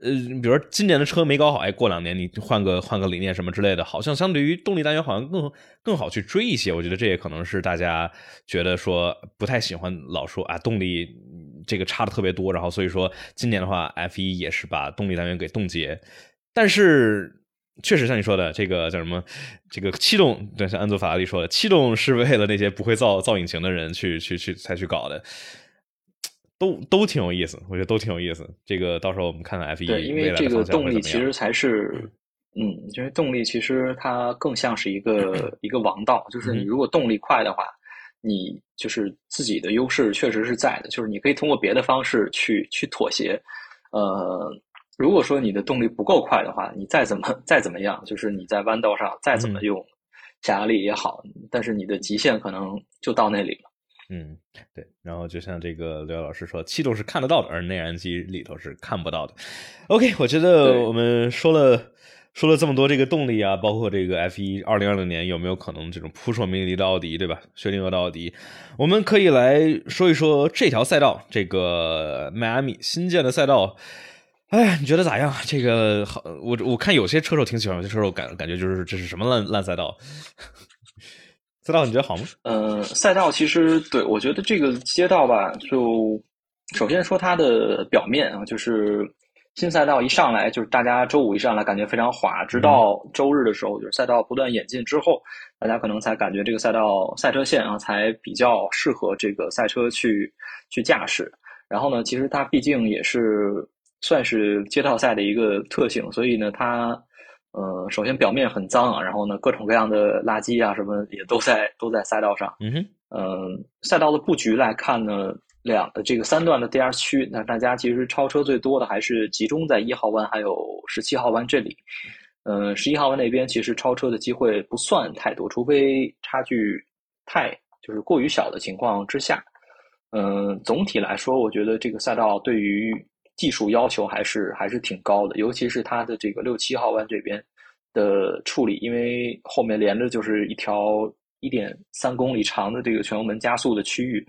呃，比如说今年的车没搞好，哎，过两年你换个换个理念什么之类的，好像相对于动力单元好像更更好去追一些。我觉得这也可能是大家觉得说不太喜欢老说啊动力这个差的特别多，然后所以说今年的话，F 一也是把动力单元给冻结，但是。确实像你说的，这个叫什么？这个气动，对，像安佐法拉利说的，气动是为了那些不会造造引擎的人去去去才去搞的，都都挺有意思，我觉得都挺有意思。这个到时候我们看看 F 一因为这个动力其实才是，嗯，因为动力其实它更像是一个 [CLEARS THROAT] 一个王道，就是你如果动力快的话，你就是自己的优势确实是在的，就是你可以通过别的方式去去妥协，呃。如果说你的动力不够快的话，你再怎么再怎么样，就是你在弯道上再怎么用加压力也好，但是你的极限可能就到那里了。嗯，对。然后就像这个刘老师说，气动是看得到的，而内燃机里头是看不到的。OK，我觉得我们说了说了这么多这个动力啊，包括这个 F 一二零二零年有没有可能这种扑朔迷离的奥迪，对吧？薛定谔的奥迪，我们可以来说一说这条赛道，这个迈阿密新建的赛道。哎，你觉得咋样？这个好，我我看有些车手挺喜欢，有些车手感感觉就是这是什么烂烂赛道？[LAUGHS] 赛道你觉得好吗？呃，赛道其实对我觉得这个街道吧，就首先说它的表面啊，就是新赛道一上来就是大家周五一上来感觉非常滑，直到周日的时候，就是赛道不断演进之后，大家可能才感觉这个赛道赛车线啊才比较适合这个赛车去去驾驶。然后呢，其实它毕竟也是。算是街道赛的一个特性，所以呢，它，呃，首先表面很脏啊，然后呢，各种各样的垃圾啊什么也都在都在赛道上。嗯哼，嗯，赛道的布局来看呢，两这个三段的 DR 区，那大家其实超车最多的还是集中在一号弯还有十七号弯这里。嗯，十一号弯那边其实超车的机会不算太多，除非差距太就是过于小的情况之下。嗯，总体来说，我觉得这个赛道对于技术要求还是还是挺高的，尤其是它的这个六七号弯这边的处理，因为后面连着就是一条一点三公里长的这个全油门加速的区域。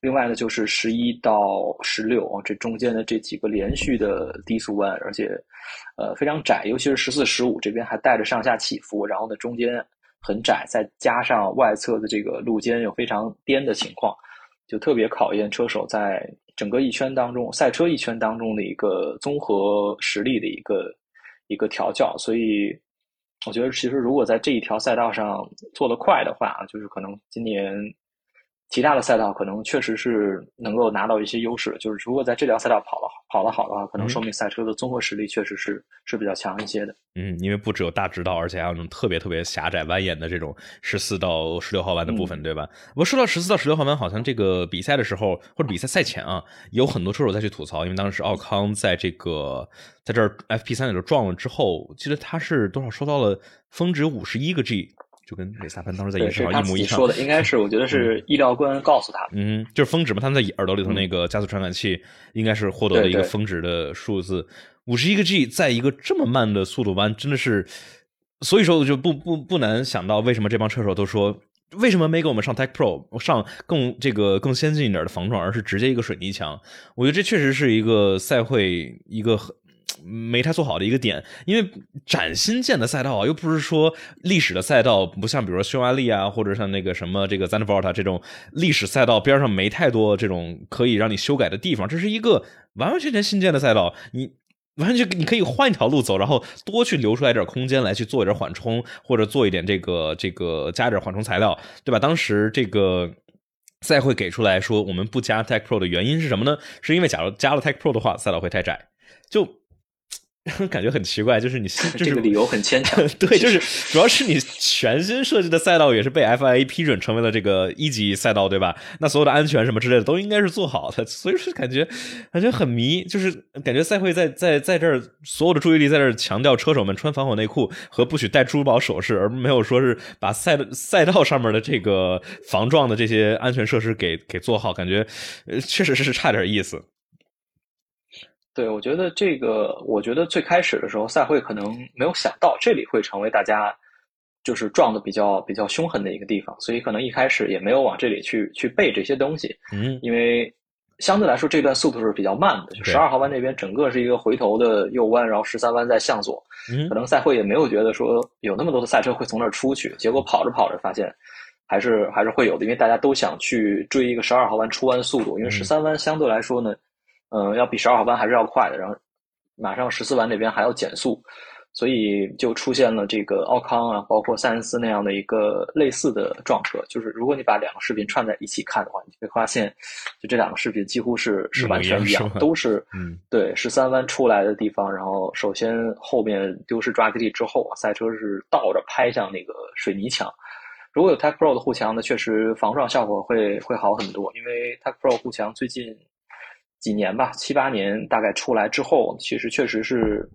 另外呢，就是十一到十六啊，这中间的这几个连续的低速弯，而且呃非常窄，尤其是十四、十五这边还带着上下起伏，然后呢中间很窄，再加上外侧的这个路肩有非常颠的情况，就特别考验车手在。整个一圈当中，赛车一圈当中的一个综合实力的一个一个调教，所以我觉得，其实如果在这一条赛道上做得快的话，就是可能今年。其他的赛道可能确实是能够拿到一些优势，就是如果在这条赛道跑了跑得好的话，可能说明赛车的综合实力确实是是比较强一些的。嗯，因为不只有大直道，而且还有那种特别特别狭窄蜿蜒的这种十四到十六号弯的部分，对吧？我说到十四到十六号弯，好像这个比赛的时候或者比赛赛前啊，有很多车手在去吐槽，因为当时奥康在这个在这儿 FP 三里头撞了之后，记得他是多少收到了峰值五十一个 G。就跟韦萨潘当时在演示上一模一样。说的应该是，我觉得是医疗官告诉他，嗯，就是峰值嘛，他们在耳朵里头那个加速传感器应该是获得了一个峰值的数字，五十一个 G，在一个这么慢的速度弯，真的是，所以说我就不不不难想到为什么这帮车手都说。为什么没给我们上 Tech Pro 上更这个更先进一点的防撞，而是直接一个水泥墙？我觉得这确实是一个赛会一个没太做好的一个点。因为崭新建的赛道啊，又不是说历史的赛道，不像比如说匈牙利啊，或者像那个什么这个 z a n d v o r t 这种历史赛道边上没太多这种可以让你修改的地方。这是一个完完全全新建的赛道，你。完全你可以换一条路走，然后多去留出来点空间来去做一点缓冲，或者做一点这个这个加一点缓冲材料，对吧？当时这个赛会给出来说，我们不加 Tech Pro 的原因是什么呢？是因为假如加了 Tech Pro 的话，赛道会太窄，就。[LAUGHS] 感觉很奇怪，就是你 [LAUGHS] 这个理由很牵强。[LAUGHS] 对，就是主要是你全新设计的赛道也是被 FIA 批准成为了这个一级赛道，对吧？那所有的安全什么之类的都应该是做好的，所以说感觉感觉很迷，就是感觉赛会在在在这儿所有的注意力在这儿强调车手们穿防火内裤和不许戴珠宝首饰，而没有说是把赛赛道上面的这个防撞的这些安全设施给给做好，感觉确实是差点意思。对，我觉得这个，我觉得最开始的时候，赛会可能没有想到这里会成为大家就是撞的比较比较凶狠的一个地方，所以可能一开始也没有往这里去去备这些东西。嗯，因为相对来说这段速度是比较慢的，就十二号弯那边整个是一个回头的右弯，然后十三弯在向左，可能赛会也没有觉得说有那么多的赛车会从那儿出去，结果跑着跑着发现还是还是会有的，因为大家都想去追一个十二号弯出弯速度，因为十三弯相对来说呢。嗯，要比十二号弯还是要快的，然后马上十四弯那边还要减速，所以就出现了这个奥康啊，包括塞恩斯那样的一个类似的撞车。就是如果你把两个视频串在一起看的话，你会发现，就这两个视频几乎是是完全一样，都是嗯，对十三弯出来的地方，然后首先后面丢失抓地力之后啊，赛车是倒着拍向那个水泥墙。如果有 Tech Pro 的护墙呢，确实防撞效果会会好很多，因为 Tech Pro 护墙最近。几年吧，七八年大概出来之后，其实确实是，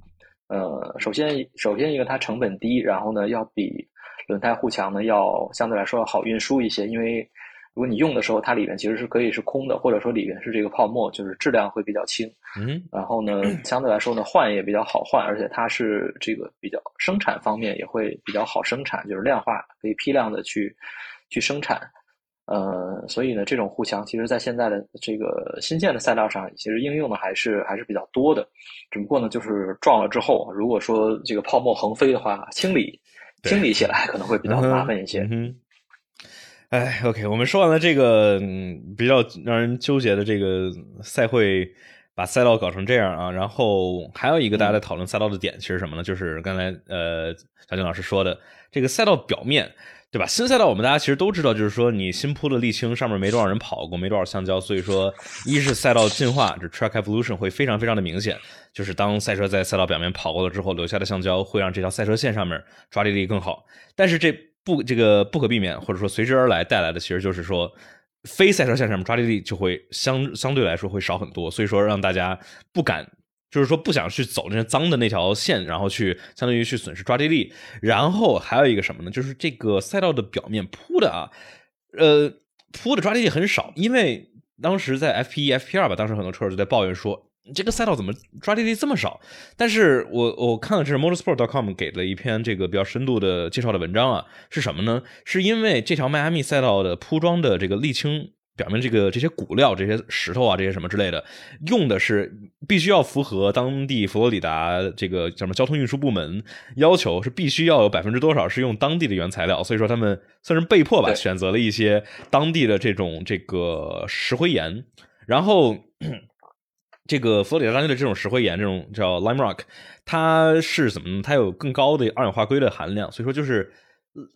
呃，首先首先一个它成本低，然后呢要比轮胎护墙呢要相对来说要好运输一些，因为如果你用的时候它里面其实是可以是空的，或者说里面是这个泡沫，就是质量会比较轻。嗯，然后呢相对来说呢换也比较好换，而且它是这个比较生产方面也会比较好生产，就是量化可以批量的去去生产。呃，所以呢，这种护墙其实，在现在的这个新建的赛道上，其实应用的还是还是比较多的。只不过呢，就是撞了之后，如果说这个泡沫横飞的话，清理清理起来可能会比较麻烦一些。嗯，哎，OK，我们说完了这个比较让人纠结的这个赛会把赛道搞成这样啊，然后还有一个大家在讨论赛道的点，其实什么呢？就是刚才呃小金老师说的这个赛道表面。对吧？新赛道我们大家其实都知道，就是说你新铺的沥青上面没多少人跑过，没多少橡胶，所以说一是赛道进化，这 track evolution 会非常非常的明显。就是当赛车在赛道表面跑过了之后，留下的橡胶会让这条赛车线上面抓地力更好。但是这不这个不可避免，或者说随之而来带来的，其实就是说非赛车线上面抓地力就会相相对来说会少很多。所以说让大家不敢。就是说不想去走那些脏的那条线，然后去相当于去损失抓地力。然后还有一个什么呢？就是这个赛道的表面铺的啊，呃，铺的抓地力很少。因为当时在 F P 一、F P 二吧，当时很多车手就在抱怨说，这个赛道怎么抓地力这么少？但是我我看了这是 Motorsport.com 给了一篇这个比较深度的介绍的文章啊，是什么呢？是因为这条迈阿密赛道的铺装的这个沥青。表面这个这些骨料、这些石头啊、这些什么之类的，用的是必须要符合当地佛罗里达这个叫什么交通运输部门要求，是必须要有百分之多少是用当地的原材料，所以说他们算是被迫吧，选择了一些当地的这种这个石灰岩。然后这个佛罗里达当地的这种石灰岩，这种叫 lime rock，它是怎么？它有更高的二氧化硅的含量，所以说就是。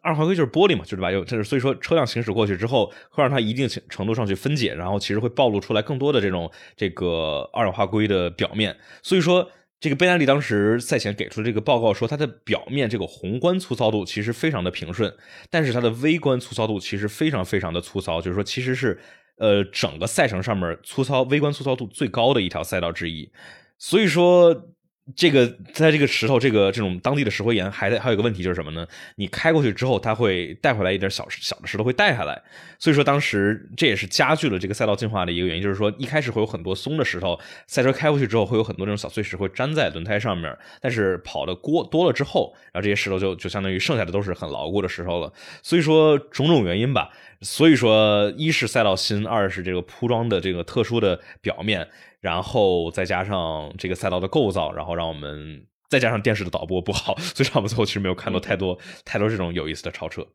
二氧化硅就是玻璃嘛，就是吧？有，就是所以说车辆行驶过去之后，会让它一定程度上去分解，然后其实会暴露出来更多的这种这个二氧化硅的表面。所以说，这个贝纳利当时赛前给出的这个报告说，它的表面这个宏观粗糙度其实非常的平顺，但是它的微观粗糙度其实非常非常的粗糙，就是说其实是呃整个赛程上面粗糙微观粗糙度最高的一条赛道之一。所以说。这个在这个石头，这个这种当地的石灰岩，还还有一个问题就是什么呢？你开过去之后，它会带回来一点小小的石头会带下来，所以说当时这也是加剧了这个赛道进化的一个原因，就是说一开始会有很多松的石头，赛车开过去之后会有很多这种小碎石会粘在轮胎上面，但是跑的过多了之后，然后这些石头就就相当于剩下的都是很牢固的石头了。所以说种种原因吧，所以说一是赛道新，二是这个铺装的这个特殊的表面。然后再加上这个赛道的构造，然后让我们再加上电视的导播不好，所以让我们最后其实没有看到太多太多这种有意思的超车。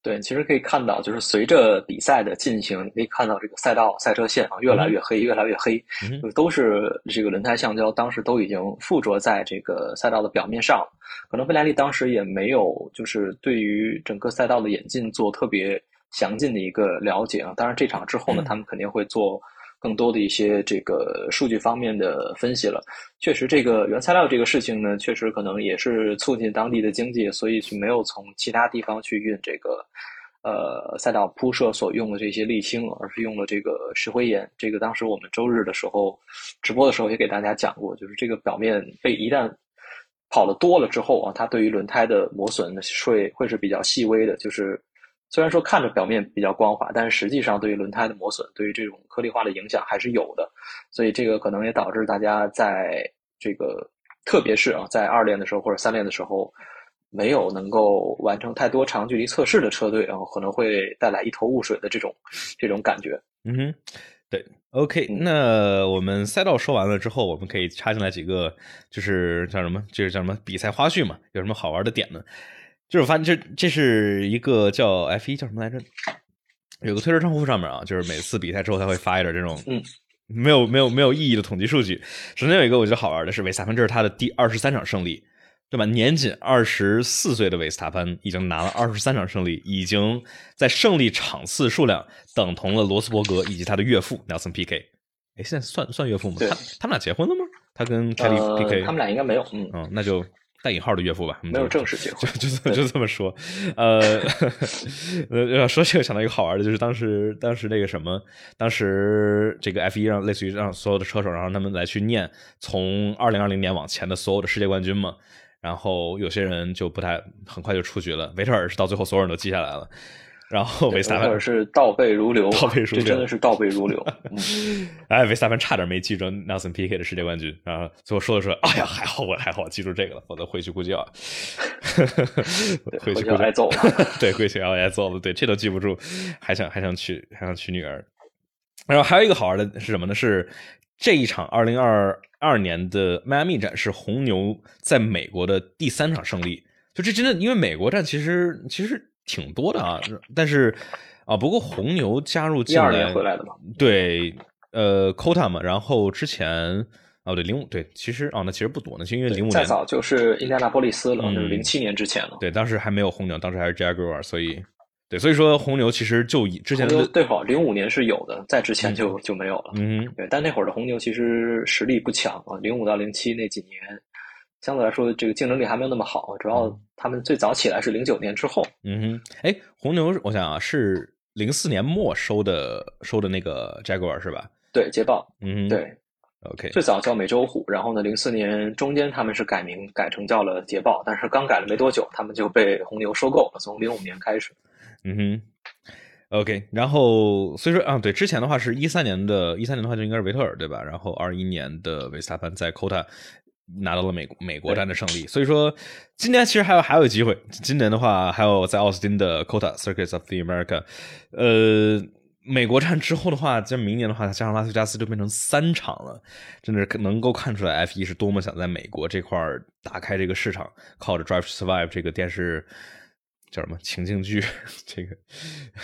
对，其实可以看到，就是随着比赛的进行，你可以看到这个赛道赛车线啊越来越黑，越来越黑，就都是这个轮胎橡胶，当时都已经附着在这个赛道的表面上。可能贝莱利当时也没有就是对于整个赛道的演进做特别详尽的一个了解啊。当然这场之后呢，他们肯定会做。更多的一些这个数据方面的分析了，确实，这个原材料这个事情呢，确实可能也是促进当地的经济，所以是没有从其他地方去运这个，呃，赛道铺设所用的这些沥青，而是用了这个石灰岩。这个当时我们周日的时候直播的时候也给大家讲过，就是这个表面被一旦跑的多了之后啊，它对于轮胎的磨损会会是比较细微的，就是。虽然说看着表面比较光滑，但是实际上对于轮胎的磨损，对于这种颗粒化的影响还是有的。所以这个可能也导致大家在这个，特别是啊，在二练的时候或者三练的时候，没有能够完成太多长距离测试的车队，然后可能会带来一头雾水的这种这种感觉。嗯哼，对，OK，那我们赛道说完了之后，我们可以插进来几个，就是叫什么，就是叫什么比赛花絮嘛？有什么好玩的点呢？就是发现这这是一个叫 F 一叫什么来着？有个推特账户上面啊，就是每次比赛之后他会发一点这种嗯没有没有没有意义的统计数据。首先有一个我觉得好玩的是维斯塔潘，这是他的第二十三场胜利，对吧？年仅二十四岁的维斯塔潘已经拿了二十三场胜利，已经在胜利场次数量等同了罗斯伯格以及他的岳父 Nelson P K。哎，现在算算岳父吗？他他们俩结婚了吗？他跟 Kelly P K，他们俩应该没有。嗯嗯，那就。带引号的岳父吧，没有正式结婚，就就就这么说。呃，[LAUGHS] 呃，说这个想到一个好玩的，就是当时当时那个什么，当时这个 F 一让类似于让所有的车手，然后他们来去念从二零二零年往前的所有的世界冠军嘛。然后有些人就不太很快就出局了，维特尔是到最后所有人都记下来了。然后维斯塔潘是倒背如流，倒背如流，这真的是倒背如流。[LAUGHS] 哎，维斯塔潘差点没记住 Nelson P K 的世界冠军啊！最后说的说，哎呀，还好我还好记住这个了，否则回去估计要 [LAUGHS] 回去要挨揍了。[LAUGHS] 对，回去要挨揍了。对，这都记不住，还想还想娶还想娶女儿。然后还有一个好玩的是什么呢？是这一场二零二二年的迈阿密站是红牛在美国的第三场胜利。就这真的，因为美国站其实其实。挺多的啊，但是啊，不过红牛加入进来回来的嘛，对，呃，Kota 嘛，然后之前哦，对，零五对，其实哦，那其实不多呢，因为零五年再早就是印第安纳波利斯了，就是零七年之前了，对，当时还没有红牛，当时还是 Jaguar，所以对，所以说红牛其实就以之前对好，零五年是有的，在之前就就没有了，嗯，对，但那会儿的红牛其实实力不强啊，零五到零七那几年。相对来说，这个竞争力还没有那么好，主要他们最早起来是零九年之后。嗯哼，哎，红牛，我想啊，是零四年末收的收的那个 Jaguar 是吧？对，捷豹。嗯，对。OK，最早叫美洲虎，然后呢，零四年中间他们是改名改成叫了捷豹，但是刚改了没多久，他们就被红牛收购了。从零五年开始。嗯哼，OK，然后所以说啊，对，之前的话是一三年的，一三年的话就应该是维特尔对吧？然后二一年的维斯塔潘在 Kota。拿到了美美国站的胜利，所以说今年其实还有还有机会。今年的话，还有在奥斯汀的 COTA Circuits of the America，呃，美国站之后的话，在明年的话，加上拉斯维加斯就变成三场了，真的是能够看出来 F 一是多么想在美国这块打开这个市场，靠着 Drive to Survive 这个电视。叫什么情境剧？这个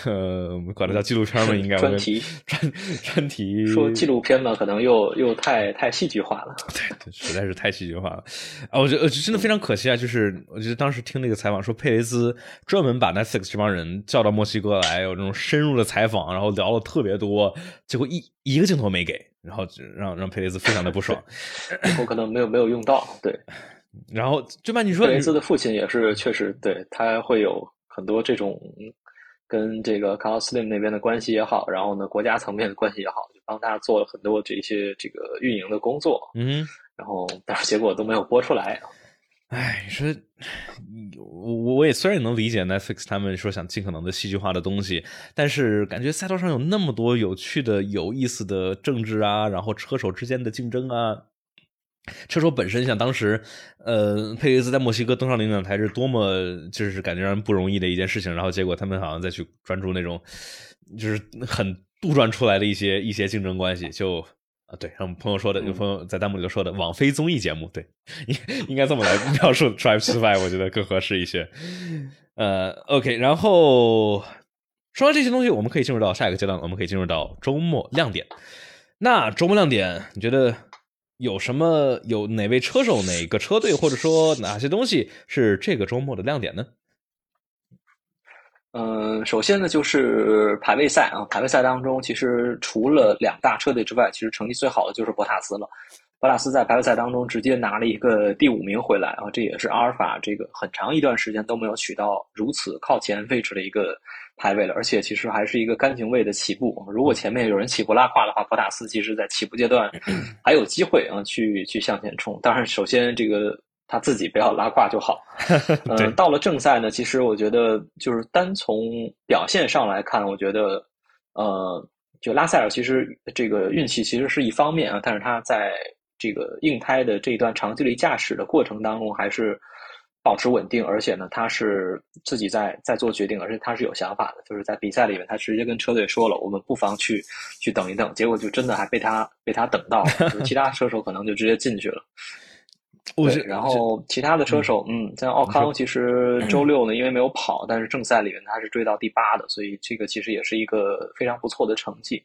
呃，我们管它叫纪录片吧，应该专题专专题。说纪录片嘛，可能又又太太戏剧化了。[LAUGHS] 对，实在是太戏剧化了啊！我觉得真的非常可惜啊！就是我觉得当时听那个采访说，佩雷斯专门把 Netflix 这帮人叫到墨西哥来，有这种深入的采访，然后聊了特别多，结果一一个镜头没给，然后让让佩雷斯非常的不爽。我可能没有没有用到，对。然后，就把你说，雷兹的父亲也是确实对他会有很多这种跟这个 Carlos Slim 那边的关系也好，然后呢，国家层面的关系也好，就帮他做了很多这些这个运营的工作。嗯，然后但是结果都没有播出来。哎，你说，我我也虽然能理解 Netflix 他们说想尽可能的戏剧化的东西，但是感觉赛道上有那么多有趣的、有意思的政治啊，然后车手之间的竞争啊，车手本身像当时，呃，佩雷兹在墨西哥登上领奖台是多么就是感觉让人不容易的一件事情，然后结果他们好像再去专注那种就是很杜撰出来的一些一些竞争关系，就。啊，对，像朋友说的，有朋友在弹幕里头说的，网飞综艺节目，对，应应该这么来描述《Drive to Survive》，我觉得更合适一些。呃，OK，然后说完这些东西，我们可以进入到下一个阶段，我们可以进入到周末亮点。那周末亮点，你觉得有什么？有哪位车手、哪个车队，或者说哪些东西是这个周末的亮点呢？嗯，首先呢，就是排位赛啊。排位赛当中，其实除了两大车队之外，其实成绩最好的就是博塔斯了。博塔斯在排位赛当中直接拿了一个第五名回来啊，这也是阿尔法这个很长一段时间都没有取到如此靠前位置的一个排位了。而且其实还是一个干净位的起步。如果前面有人起步拉胯的话，博塔斯其实在起步阶段 [CLEARS THROAT] 还有机会啊，去去向前冲。当然，首先这个。他自己不要拉胯就好。[LAUGHS] 嗯，到了正赛呢，其实我觉得就是单从表现上来看，我觉得，呃，就拉塞尔其实这个运气其实是一方面啊，但是他在这个硬胎的这一段长距离驾驶的过程当中还是保持稳定，而且呢，他是自己在在做决定，而且他是有想法的，就是在比赛里面他直接跟车队说了，我们不妨去去等一等，结果就真的还被他被他等到了，其他车手可能就直接进去了。[LAUGHS] 对，然后其他的车手，嗯，像奥康，其实 [CLEARS THROAT] 周六呢，因为没有跑，但是正赛里面他是追到第八的，所以这个其实也是一个非常不错的成绩。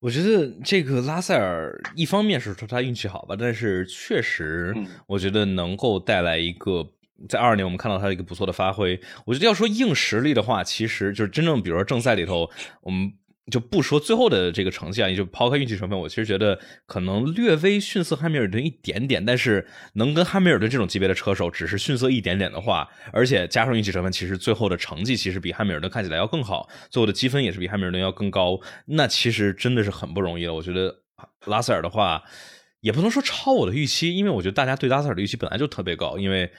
我觉得这个拉塞尔一方面是说他运气好吧，但是确实，我觉得能够带来一个在二二年我们看到他的一个不错的发挥。我觉得要说硬实力的话，其实就是真正比如说正赛里头，我们。就不说最后的这个成绩啊，也就抛开运气成分，我其实觉得可能略微逊色汉密尔顿一点点，但是能跟汉密尔顿这种级别的车手只是逊色一点点的话，而且加上运气成分，其实最后的成绩其实比汉密尔顿看起来要更好，最后的积分也是比汉密尔顿要更高，那其实真的是很不容易了。我觉得拉塞尔的话，也不能说超我的预期，因为我觉得大家对拉塞尔的预期本来就特别高，因为。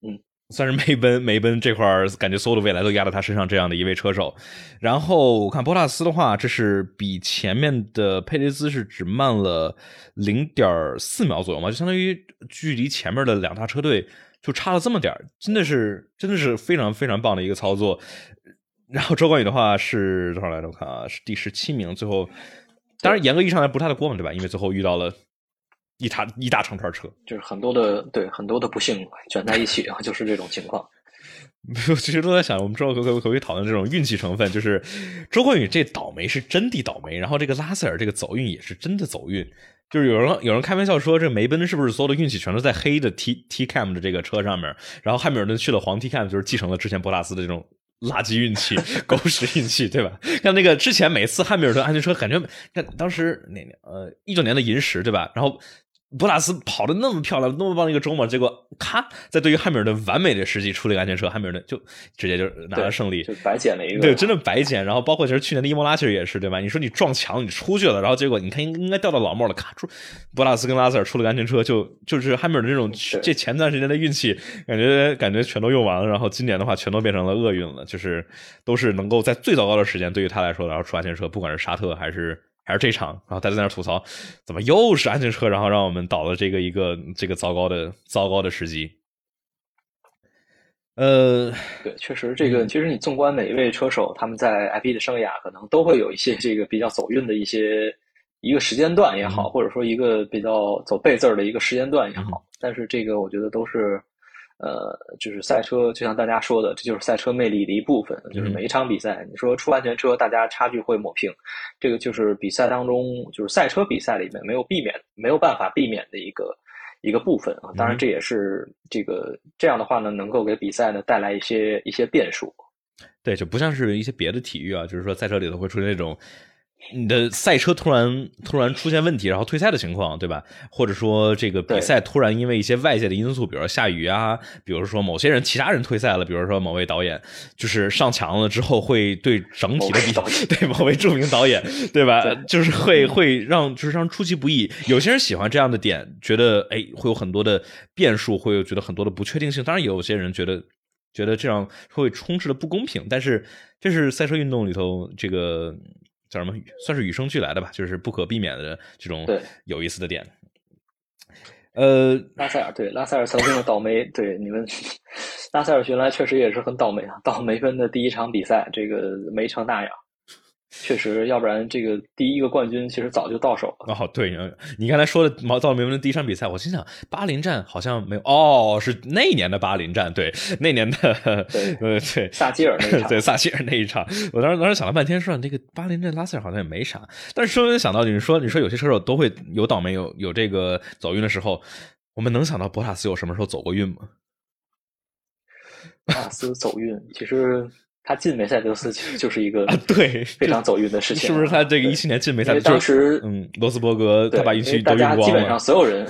嗯算是梅奔，梅奔这块感觉所有的未来都压在他身上，这样的一位车手。然后我看博塔斯的话，这是比前面的佩雷兹是只慢了零点四秒左右嘛，就相当于距离前面的两大车队就差了这么点真的是真的是非常非常棒的一个操作。然后周冠宇的话是多少来着？我看啊，是第十七名。最后，当然严格意义上来不是他的锅嘛，对吧？因为最后遇到了。一大一大长串车，就是很多的对很多的不幸卷在一起啊，[LAUGHS] 就是这种情况。[LAUGHS] 其实都在想，我们之后可可可可以讨论这种运气成分，就是周冠宇这倒霉是真的倒霉，然后这个拉塞尔这个走运也是真的走运。就是有人有人开玩笑说，这梅奔是不是所有的运气全都在黑的 T T Cam 的这个车上面？然后汉密尔顿去了黄 T Cam，就是继承了之前博拉斯的这种。垃圾运气，[LAUGHS] 狗屎运气，对吧？像那个之前每次汉密尔顿安全车，感觉看当时那年呃一九年的银石，对吧？然后。博拉斯跑的那么漂亮，那么棒的一个周末，结果咔，在对于汉密尔顿完美的时机出了一个安全车，汉密尔顿就直接就拿了胜利，就白捡了一个，对，真的白捡。然后包括其实去年的伊莫拉其实也是，对吧？你说你撞墙，你出去了，然后结果你看应应该掉到老帽了，咔出，博拉斯跟拉塞尔出了个安全车，就就是汉密尔顿这种这前段时间的运气，感觉感觉全都用完了，然后今年的话全都变成了厄运了，就是都是能够在最糟糕的时间对于他来说，然后出安全车，不管是沙特还是。还是这场，然后大家在那吐槽，怎么又是安全车，然后让我们倒了这个一个这个糟糕的糟糕的时机。呃，对，确实这个，其实你纵观每一位车手，他们在 IP 的生涯，可能都会有一些这个比较走运的一些一个时间段也好，或者说一个比较走背字儿的一个时间段也好，但是这个我觉得都是。呃，就是赛车，就像大家说的，这就是赛车魅力的一部分。就是每一场比赛，你说出安全车，大家差距会抹平，这个就是比赛当中，就是赛车比赛里面没有避免、没有办法避免的一个一个部分啊。当然，这也是这个这样的话呢，能够给比赛呢带来一些一些变数。对，就不像是一些别的体育啊，就是说赛车里头会出现那种。你的赛车突然突然出现问题，然后退赛的情况，对吧？或者说这个比赛突然因为一些外界的因素，比如说下雨啊，比如说某些人其他人退赛了，比如说某位导演就是上墙了之后，会对整体的比 [LAUGHS] 对某位著名导演，对吧？就是会会让就是让出其不意。有些人喜欢这样的点，觉得哎会有很多的变数，会有觉得很多的不确定性。当然，有些人觉得觉得这样会充斥的不公平。但是这是赛车运动里头这个。叫什么？算是与生俱来的吧，就是不可避免的这种有意思的点。呃，拉塞尔对拉塞尔曾经的倒霉，对你们，拉塞尔原来确实也是很倒霉啊，倒霉分的第一场比赛，这个没成那样。确实，要不然这个第一个冠军其实早就到手了。哦，对，你刚才说的毛到明文的第一场比赛，我心想巴林站好像没有哦，是那年的巴林站，对，那年的对，呃，对，萨基尔那 [LAUGHS] 场，对，萨基尔那一场，我当时当时想了半天，说那个巴林站拉塞尔好像也没啥，但是突然想到你说你说有些车手都会有倒霉，有有这个走运的时候，我们能想到博塔斯有什么时候走过运吗？博塔斯走运，其实。他进梅赛德斯其实 [LAUGHS] 就是一个对非常走运的事情，是不是？他这个一七年进梅赛德斯，当时嗯，罗斯伯格他把运气大家基本上所有人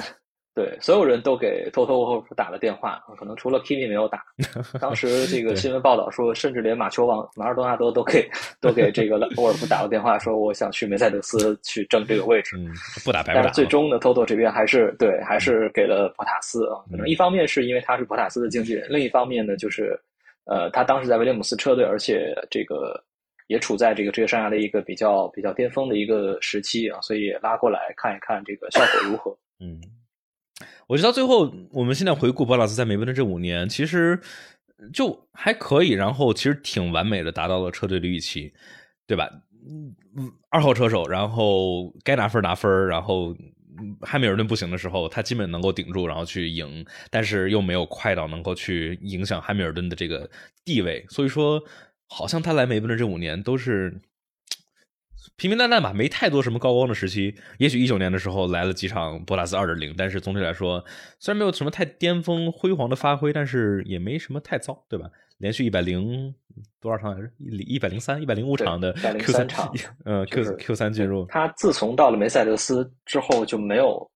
对所有人都给偷偷摸摸打了电话，可能除了 Kimi 没有打。[LAUGHS] 当时这个新闻报道说，甚至连马球王马尔多纳多都给 [LAUGHS] 都给这个沃尔夫打了电话，说我想去梅赛德斯去争这个位置。嗯，不打白不打。最终呢，偷偷这边还是对，还是给了博塔斯啊。可能一方面是因为他是博塔斯的经纪人，另一方面呢就是。呃，他当时在威廉姆斯车队，而且这个也处在这个职业生涯的一个比较比较巅峰的一个时期啊，所以拉过来看一看这个效果如何。嗯，我觉得到最后，我们现在回顾博拉斯在梅奔的这五年，其实就还可以，然后其实挺完美的，达到了车队的预期，对吧？嗯嗯，二号车手，然后该拿分拿分，然后。汉密尔顿不行的时候，他基本能够顶住，然后去赢，但是又没有快到能够去影响汉密尔顿的这个地位。所以说，好像他来梅奔的这五年都是平平淡淡吧，没太多什么高光的时期。也许一九年的时候来了几场博拉斯二点零，但是总体来说，虽然没有什么太巅峰辉煌的发挥，但是也没什么太糟，对吧？连续一百零多少场来着？一一百零三、一百零五场的 Q 三场，[LAUGHS] 嗯，Q Q 三进入。他自从到了梅赛德斯之后就没有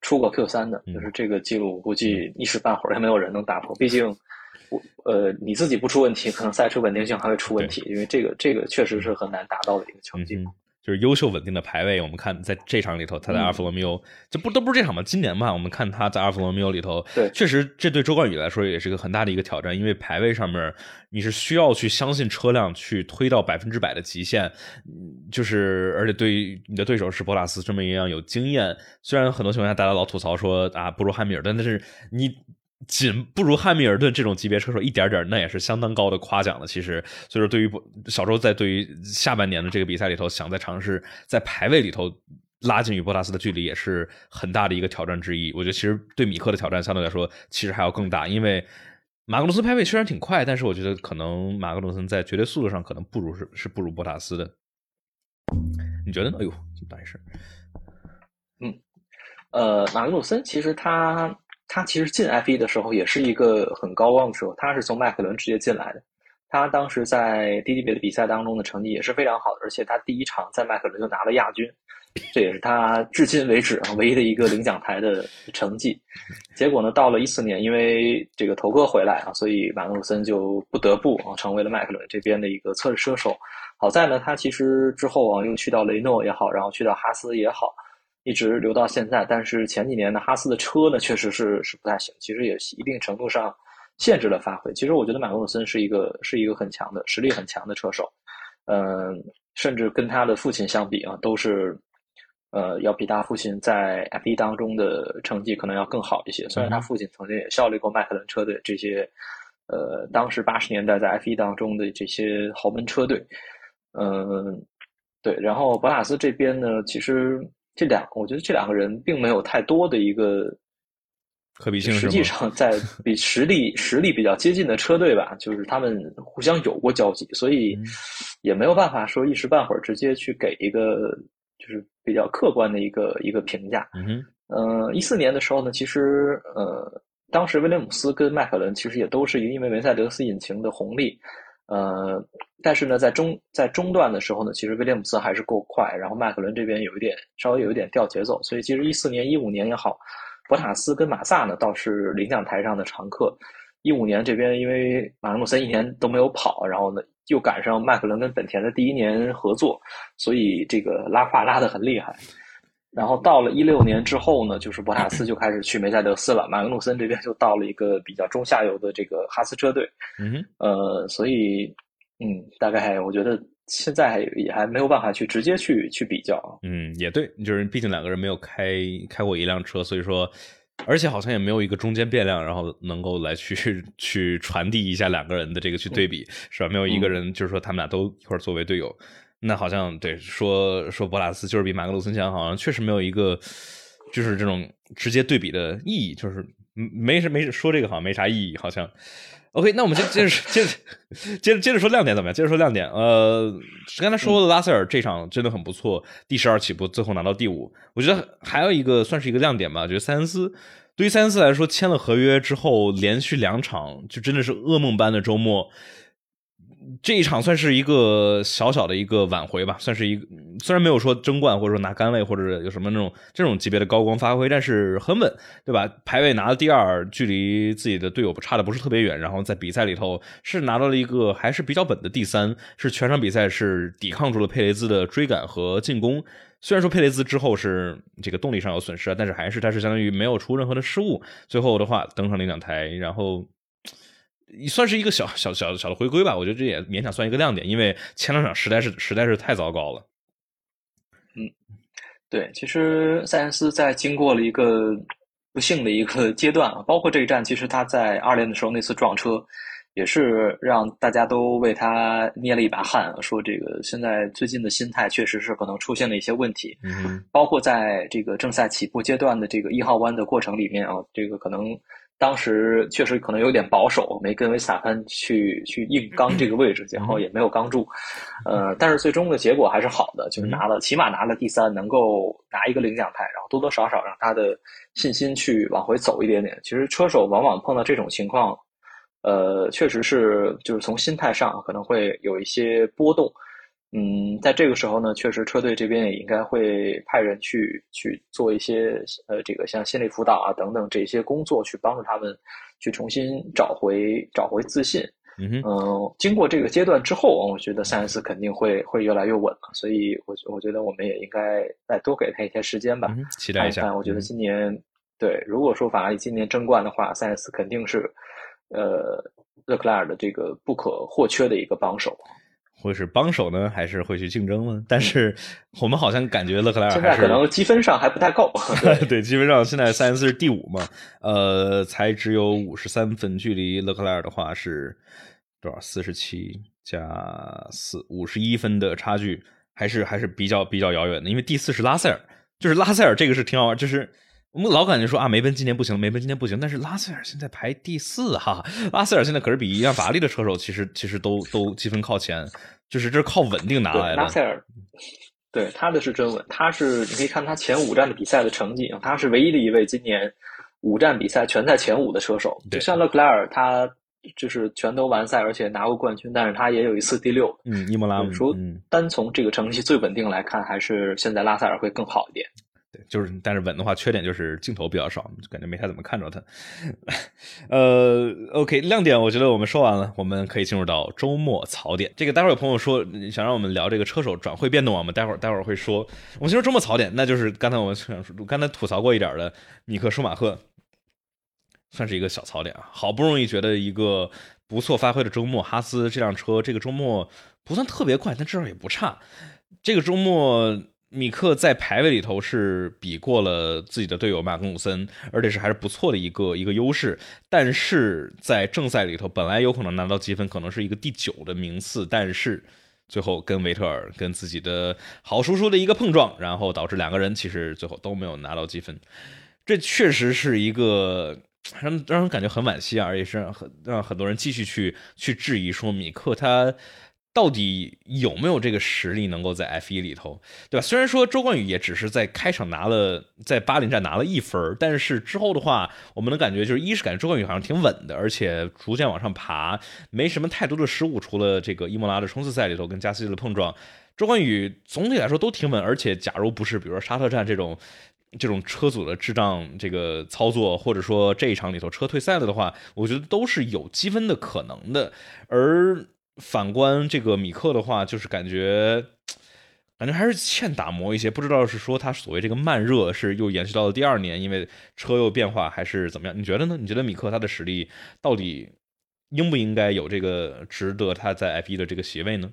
出过 Q 三的，就是这个记录，估计一时半会儿也没有人能打破。毕竟，我呃，你自己不出问题，可能赛车稳定性还会出问题，因为这个这个确实是很难达到的一个成绩。就是优秀稳定的排位，我们看在这场里头，他在阿尔弗罗密欧，这不都不是这场吗？今年嘛，我们看他在阿尔弗罗密欧里头，对，确实这对周冠宇来说也是个很大的一个挑战，因为排位上面你是需要去相信车辆去推到百分之百的极限，就是而且对于你的对手是博拉斯这么一样有经验，虽然很多情况下大家老吐槽说啊不如汉密尔顿，但是你。仅不如汉密尔顿这种级别车手一点点，那也是相当高的夸奖了。其实，所以说对于小周在对于下半年的这个比赛里头，想再尝试在排位里头拉近与博塔斯的距离，也是很大的一个挑战之一。我觉得其实对米克的挑战相对来说其实还要更大，因为马格努斯排位虽然挺快，但是我觉得可能马格努森在绝对速度上可能不如是是不如博塔斯的。你觉得呢？哎呦，大事。嗯，呃，马格努森其实他。他其实进 F1 的时候也是一个很高光的时候，他是从迈凯伦直接进来的。他当时在低级别的比赛当中的成绩也是非常好的，而且他第一场在迈凯伦就拿了亚军，这也是他至今为止唯一的一个领奖台的成绩。结果呢，到了一四年，因为这个头哥回来啊，所以马格努森就不得不啊成为了迈凯伦这边的一个测试车手。好在呢，他其实之后啊又去到雷诺也好，然后去到哈斯也好。一直留到现在，但是前几年呢，哈斯的车呢确实是是不太行，其实也一定程度上限制了发挥。其实我觉得马格努森是一个是一个很强的实力很强的车手，嗯，甚至跟他的父亲相比啊，都是呃要比他父亲在 F1 当中的成绩可能要更好一些。虽然他父亲曾经也效力过迈凯伦车队这些，呃，当时八十年代在 F1 当中的这些豪门车队，嗯，对。然后博塔斯这边呢，其实。这两，我觉得这两个人并没有太多的一个可比性。实际上，在比 [LAUGHS] 实力实力比较接近的车队吧，就是他们互相有过交集，所以 [SNIFFS] 也没有办法说一时半会儿直接去给一个就是比较客观的一个一个评价。嗯嗯，一四年的时候呢，其实呃，当时威廉姆斯跟迈凯伦其实也都是因为梅赛德斯引擎的红利，呃，但是呢，在中在中段的时候呢，其实威廉姆斯还是够快，然后迈凯伦这边有一点稍微有一点掉节奏，所以其实一四年、一五年也好，博塔斯跟马萨呢倒是领奖台上的常客。一五年这边因为马格努森一年都没有跑，然后呢又赶上迈凯伦跟本田的第一年合作，所以这个拉胯拉得很厉害。然后到了一六年之后呢，就是博塔斯就开始去梅赛德斯了，马格努森这边就到了一个比较中下游的这个哈斯车队。嗯，呃，所以嗯，大概我觉得现在还也还没有办法去直接去去比较。嗯，也对，就是毕竟两个人没有开开过一辆车，所以说，而且好像也没有一个中间变量，然后能够来去去传递一下两个人的这个去对比，是吧？没有一个人就是说他们俩都一块作为队友。那好像对说说博拉斯就是比马格鲁森强，好像确实没有一个就是这种直接对比的意义，就是没什没说这个好像没啥意义，好像。OK，那我们接接着接着接着接着说亮点怎么样？接着说亮点，呃，刚才说的拉塞尔这场真的很不错，第十二起步，最后拿到第五。我觉得还有一个算是一个亮点吧，就是塞恩斯。对于塞恩斯来说，签了合约之后，连续两场就真的是噩梦般的周末。这一场算是一个小小的一个挽回吧，算是一个虽然没有说争冠或者说拿杆位或者有什么那种这种级别的高光发挥，但是很稳，对吧？排位拿了第二，距离自己的队友差的不是特别远，然后在比赛里头是拿到了一个还是比较稳的第三，是全场比赛是抵抗住了佩雷兹的追赶和进攻。虽然说佩雷兹之后是这个动力上有损失，但是还是他是相当于没有出任何的失误，最后的话登上领奖台，然后。也算是一个小小小小的回归吧，我觉得这也勉强算一个亮点，因为前两场实在是实在是太糟糕了。嗯，对，其实塞恩斯在经过了一个不幸的一个阶段啊，包括这一站，其实他在二连的时候那次撞车，也是让大家都为他捏了一把汗，说这个现在最近的心态确实是可能出现了一些问题。嗯，包括在这个正赛起步阶段的这个一号弯的过程里面啊，这个可能。当时确实可能有点保守，没跟维斯塔潘去去硬刚这个位置，然后也没有刚住，呃，但是最终的结果还是好的，就是拿了起码拿了第三，能够拿一个领奖台，然后多多少少让他的信心去往回走一点点。其实车手往往碰到这种情况，呃，确实是就是从心态上可能会有一些波动。嗯，在这个时候呢，确实车队这边也应该会派人去去做一些呃，这个像心理辅导啊等等这些工作，去帮助他们去重新找回找回自信。嗯哼，经过这个阶段之后，我觉得塞恩斯肯定会会越来越稳了。所以，我我觉得我们也应该再多给他一些时间吧，期待一下。我觉得今年对，如果说法拉利今年争冠的话，塞恩斯肯定是呃勒克莱尔的这个不可或缺的一个帮手。会是帮手呢，还是会去竞争呢？但是 [LAUGHS] 我们好像感觉勒克莱尔现在可能积分上还不太够。[LAUGHS] 对，积分上现在塞恩斯是第五嘛，呃，才只有五十三分，距离勒克莱尔的话是多少？四十七加四，五十一分的差距，还是还是比较比较遥远的。因为第四是拉塞尔，就是拉塞尔这个是挺好玩，就是。我们老感觉说啊，梅奔今年不行，梅奔今年不行。但是拉塞尔现在排第四哈，拉塞尔现在可是比一辆法拉利的车手，其实其实都都积分靠前，就是这是靠稳定拿来的。拉塞尔，对他的是真稳，他是你可以看他前五站的比赛的成绩，他是唯一的一位今年五站比赛全在前五的车手。就像勒克莱尔，他就是全都完赛，而且拿过冠军，但是他也有一次第六。嗯，伊莫拉。说单从这个成绩最稳定来看，还是现在拉塞尔会更好一点。就是，但是稳的话，缺点就是镜头比较少，感觉没太怎么看着他。[LAUGHS] 呃，OK，亮点我觉得我们说完了，我们可以进入到周末槽点。这个待会儿有朋友说想让我们聊这个车手转会变动啊，我们待会儿待会儿会说。我们先说周末槽点，那就是刚才我们想说，刚才吐槽过一点的米克舒马赫，算是一个小槽点啊。好不容易觉得一个不错发挥的周末，哈斯这辆车这个周末不算特别快，但至少也不差。这个周末。米克在排位里头是比过了自己的队友马格努森，而且是还是不错的一个一个优势。但是在正赛里头，本来有可能拿到积分，可能是一个第九的名次，但是最后跟维特尔跟自己的好叔叔的一个碰撞，然后导致两个人其实最后都没有拿到积分。这确实是一个让让人感觉很惋惜啊，也是让很让很多人继续去去质疑说米克他。到底有没有这个实力能够在 F 一里头，对吧？虽然说周冠宇也只是在开场拿了在巴林站拿了一分，但是之后的话，我们能感觉就是一是感觉周冠宇好像挺稳的，而且逐渐往上爬，没什么太多的失误，除了这个伊莫拉的冲刺赛里头跟加斯利的碰撞，周冠宇总体来说都挺稳。而且假如不是比如说沙特站这种这种车组的智障这个操作，或者说这一场里头车退赛了的话，我觉得都是有积分的可能的，而。反观这个米克的话，就是感觉，感觉还是欠打磨一些。不知道是说他所谓这个慢热是又延续到了第二年，因为车又变化，还是怎么样？你觉得呢？你觉得米克他的实力到底应不应该有这个值得他在 F 一的这个席位呢？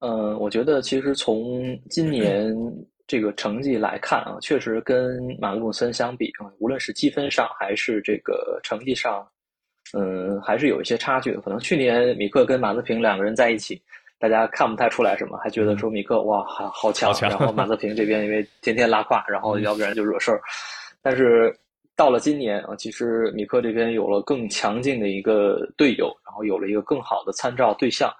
嗯，我觉得其实从今年这个成绩来看啊，确实跟马格努森相比啊，无论是积分上还是这个成绩上。嗯，还是有一些差距的。可能去年米克跟马泽平两个人在一起，大家看不太出来什么，还觉得说米克哇好好强。然后马泽平这边因为天天拉胯，然后要不然就惹事儿。但是到了今年啊，其实米克这边有了更强劲的一个队友，然后有了一个更好的参照对象，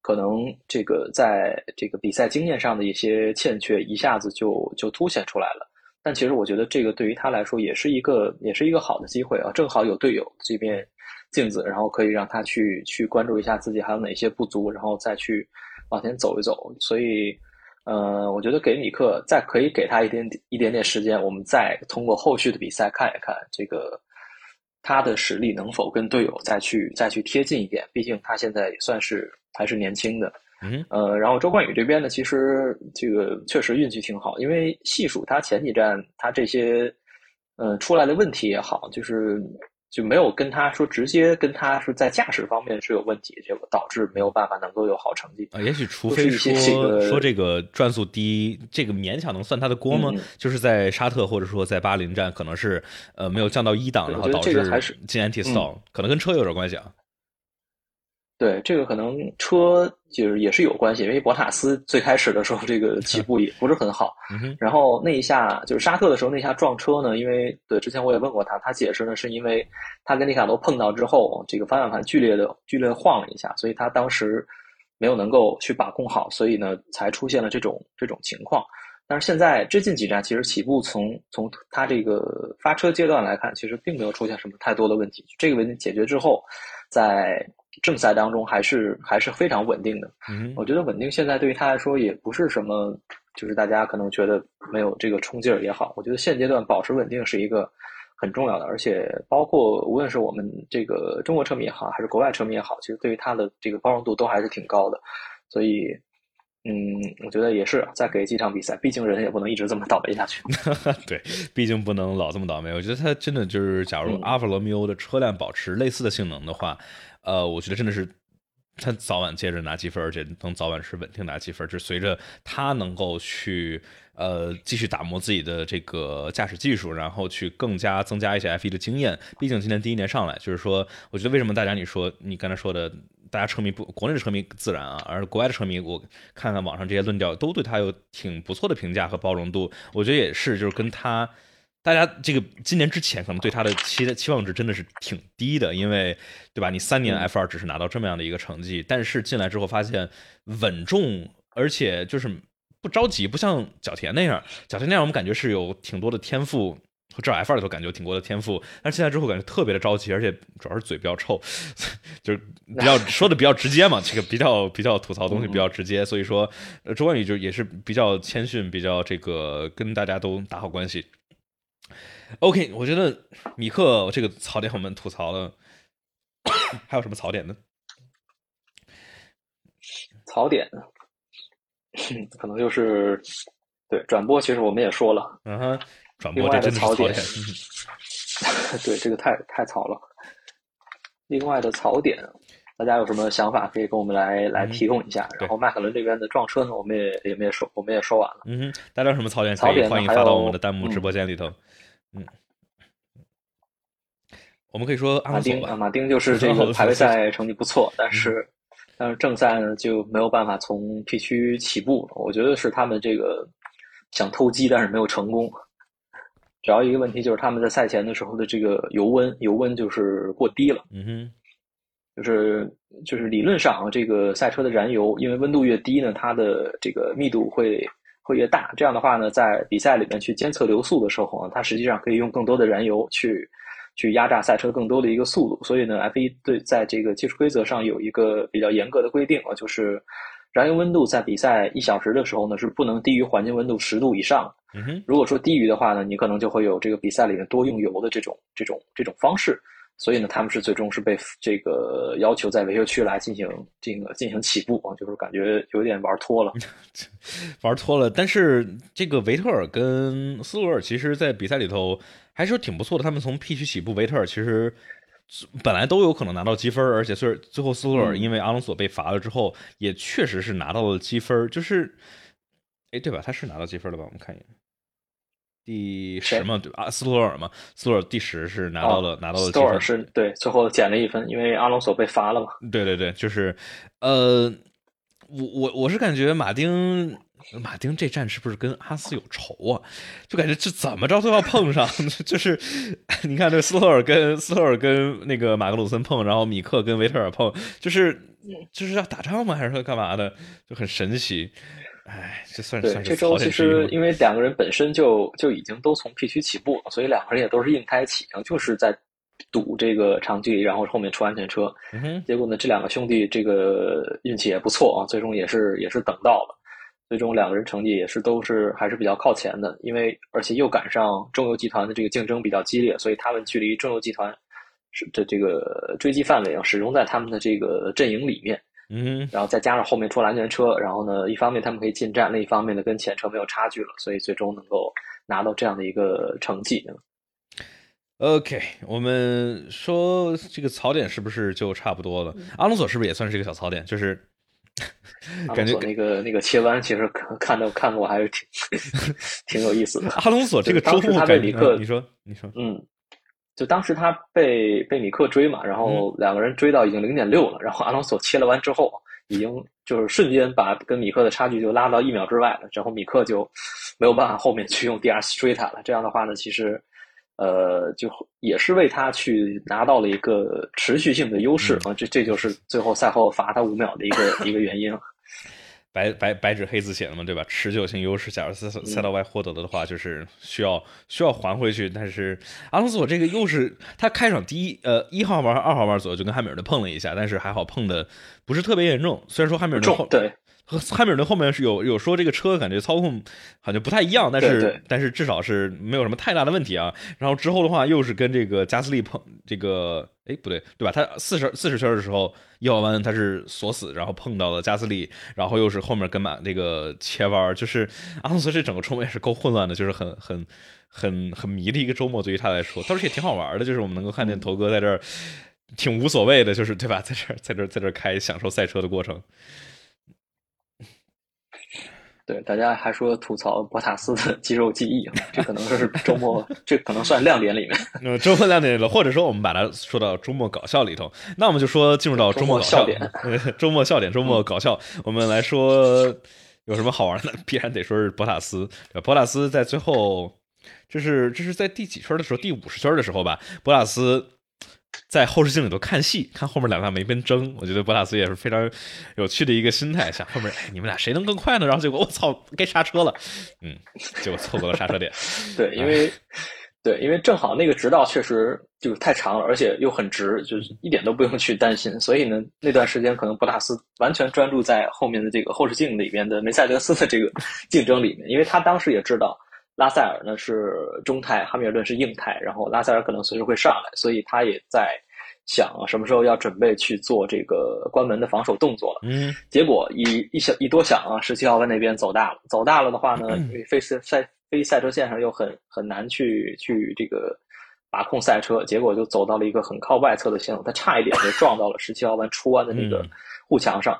可能这个在这个比赛经验上的一些欠缺，一下子就就凸显出来了。但其实我觉得这个对于他来说也是一个也是一个好的机会啊，正好有队友这边。镜子，然后可以让他去去关注一下自己还有哪些不足，然后再去往前走一走。所以，呃，我觉得给米克再可以给他一点一点点时间，我们再通过后续的比赛看一看这个他的实力能否跟队友再去再去贴近一点。毕竟他现在也算是还是年轻的。嗯，呃，然后周冠宇这边呢，其实这个确实运气挺好，因为细数他前几站他这些嗯出来的问题也好，就是。就没有跟他说直接跟他说在驾驶方面是有问题，结果导致没有办法能够有好成绩啊。也许除非说说这个转速低，这个勉强能算他的锅吗？就是在沙特或者说在巴林站，可能是呃没有降到一档，然后导致进 anti stall，可能跟车有点关系啊。对，这个可能车就是也是有关系，因为博塔斯最开始的时候这个起步也不是很好，然后那一下就是沙特的时候那下撞车呢，因为对之前我也问过他，他解释呢是因为他跟里卡多碰到之后，这个方向盘剧烈的剧烈晃了一下，所以他当时没有能够去把控好，所以呢才出现了这种这种情况。但是现在最近几站其实起步从从他这个发车阶段来看，其实并没有出现什么太多的问题，这个问题解决之后，在。正赛当中还是还是非常稳定的，我觉得稳定现在对于他来说也不是什么，就是大家可能觉得没有这个冲劲儿也好，我觉得现阶段保持稳定是一个很重要的，而且包括无论是我们这个中国车迷也好，还是国外车迷也好，其实对于他的这个包容度都还是挺高的，所以，嗯，我觉得也是再给几场比赛，毕竟人也不能一直这么倒霉下去。[LAUGHS] 对，毕竟不能老这么倒霉。我觉得他真的就是，假如阿尔法罗密欧的车辆保持类似的性能的话。呃，我觉得真的是他早晚接着拿积分，而且能早晚是稳定拿积分。就随着他能够去呃继续打磨自己的这个驾驶技术，然后去更加增加一些 F 一的经验。毕竟今年第一年上来，就是说，我觉得为什么大家你说你刚才说的，大家车迷不国内的车迷自然啊，而国外的车迷，我看看网上这些论调都对他有挺不错的评价和包容度。我觉得也是，就是跟他。大家这个今年之前可能对他的期期望值真的是挺低的，因为对吧？你三年 F 二只是拿到这么样的一个成绩，但是进来之后发现稳重，而且就是不着急，不像角田那样。角田那样我们感觉是有挺多的天赋，至少 F 二里头感觉挺多的天赋，但是现在之后感觉特别的着急，而且主要是嘴比较臭，[LAUGHS] 就是比较 [LAUGHS] 说的比较直接嘛，这个比较比较吐槽东西比较直接，所以说周冠宇就也是比较谦逊，比较这个跟大家都打好关系。OK，我觉得米克这个槽点我们吐槽了，还有什么槽点呢？槽点，可能就是对转播，其实我们也说了，嗯哼，转播这真的槽点，[LAUGHS] 对这个太太槽了。另外的槽点，大家有什么想法可以跟我们来来提供一下？然后迈凯伦这边的撞车呢，我们也也没说，我们也说完了。嗯哼，大家有什么槽点？可以欢迎发到我们的弹幕直播间里头。嗯，我们可以说马丁啊，马丁就是这个排位赛成绩不错，但是但是正赛呢就没有办法从 P 区起步。我觉得是他们这个想偷鸡，但是没有成功。主要一个问题就是他们在赛前的时候的这个油温，油温就是过低了。嗯哼，就是就是理论上啊，这个赛车的燃油，因为温度越低呢，它的这个密度会会越大。这样的话呢，在比赛里面去监测流速的时候啊，它实际上可以用更多的燃油去去压榨赛车更多的一个速度。所以呢，F1 对在这个技术规则上有一个比较严格的规定啊，就是燃油温度在比赛一小时的时候呢，是不能低于环境温度十度以上。嗯哼，如果说低于的话呢，你可能就会有这个比赛里面多用油的这种这种这种方式。所以呢，他们是最终是被这个要求在维修区来进行这个进行起步啊，就是感觉有点玩脱了，[LAUGHS] 玩脱了。但是这个维特尔跟斯洛尔其实，在比赛里头还是挺不错的。他们从 P 区起步，维特尔其实本来都有可能拿到积分，而且最最后斯洛尔因为阿隆索被罚了之后，也确实是拿到了积分。就是，哎，对吧？他是拿到积分了吧？我们看一眼。第十嘛，对吧？斯托尔嘛，斯托尔第十是拿到了拿到了积分。斯托尔是对，最后减了一分，因为阿隆索被罚了嘛。对对对，就是，呃，我我我是感觉马丁马丁这站是不是跟阿斯有仇啊？就感觉这怎么着都要碰上，[LAUGHS] 就是 [LAUGHS] 你看这斯托尔跟斯托尔跟那个马格鲁森碰，然后米克跟维特尔碰，就是就是要打仗吗？还是说干嘛的？就很神奇。哎，这算是这周其实因为两个人本身就就已经都从 P 区起步了，所以两个人也都是硬开启，就是在赌这个长距离，然后后面出安全车。结果呢，这两个兄弟这个运气也不错啊，最终也是也是等到了，最终两个人成绩也是都是还是比较靠前的，因为而且又赶上中游集团的这个竞争比较激烈，所以他们距离中游集团是的这个追击范围啊，始终在他们的这个阵营里面。嗯，然后再加上后面出了安全车，然后呢，一方面他们可以进站，另一方面呢，跟前车没有差距了，所以最终能够拿到这样的一个成绩。OK，我们说这个槽点是不是就差不多了？阿隆索是不是也算是一个小槽点？就是 [LAUGHS] 感觉那个那个切弯，其实看到看过还是挺挺有意思的。阿隆索这个周末被米克，你说你说，嗯。就当时他被被米克追嘛，然后两个人追到已经零点六了，然后阿隆索切了弯之后，已经就是瞬间把跟米克的差距就拉到一秒之外了，然后米克就没有办法后面去用 DRS 追他了。这样的话呢，其实呃就也是为他去拿到了一个持续性的优势啊，这这就是最后赛后罚他五秒的一个一个原因。[LAUGHS] 白白白纸黑字写的嘛，对吧？持久性优势，假如赛赛道外获得的的话，就是需要需要还回去。但是阿隆索这个又是他开场第一呃一号弯二号弯左右就跟汉密尔顿碰了一下，但是还好碰的不是特别严重。虽然说汉密尔顿后对。和汉密尔顿后面是有有说这个车感觉操控好像不太一样，但是但是至少是没有什么太大的问题啊。然后之后的话又是跟这个加斯利碰这个，哎不对对吧？他四十四十圈的时候一号弯他是锁死，然后碰到了加斯利，然后又是后面跟满这个切弯，就是阿隆索这整个周末也是够混乱的，就是很很很很迷的一个周末，对于他来说，倒是也挺好玩的，就是我们能够看见头哥在这儿挺无所谓的，就是对吧？在这在这在这开享受赛车的过程。对，大家还说吐槽博塔斯的肌肉记忆，这可能是周末，这可能算亮点里面。那周末亮点了，或者说我们把它说到周末搞笑里头，那我们就说进入到周末搞笑点，周末笑点，周末搞笑。我们来说有什么好玩的？必然得说是博塔斯。博塔斯在最后，这是这是在第几圈的时候？第五十圈的时候吧，博塔斯。在后视镜里头看戏，看后面两辆没跟争，我觉得博塔斯也是非常有趣的一个心态，想后面哎你们俩谁能更快呢？然后结果我操该刹车了，嗯，结果错过了刹车点。[LAUGHS] 对，因为对，因为正好那个直道确实就太长了，而且又很直，就是一点都不用去担心。所以呢，那段时间可能博塔斯完全专注在后面的这个后视镜里边的梅赛德斯的这个竞争里面，因为他当时也知道。拉塞尔呢是中泰，哈密尔顿是硬态，然后拉塞尔可能随时会上来，所以他也在想什么时候要准备去做这个关门的防守动作了。嗯，结果一一想一多想啊，十七号弯那边走大了，走大了的话呢，非赛赛非赛车线上又很很难去去这个把控赛车，结果就走到了一个很靠外侧的线路，他差一点就撞到了十七号弯出弯的那个护墙上，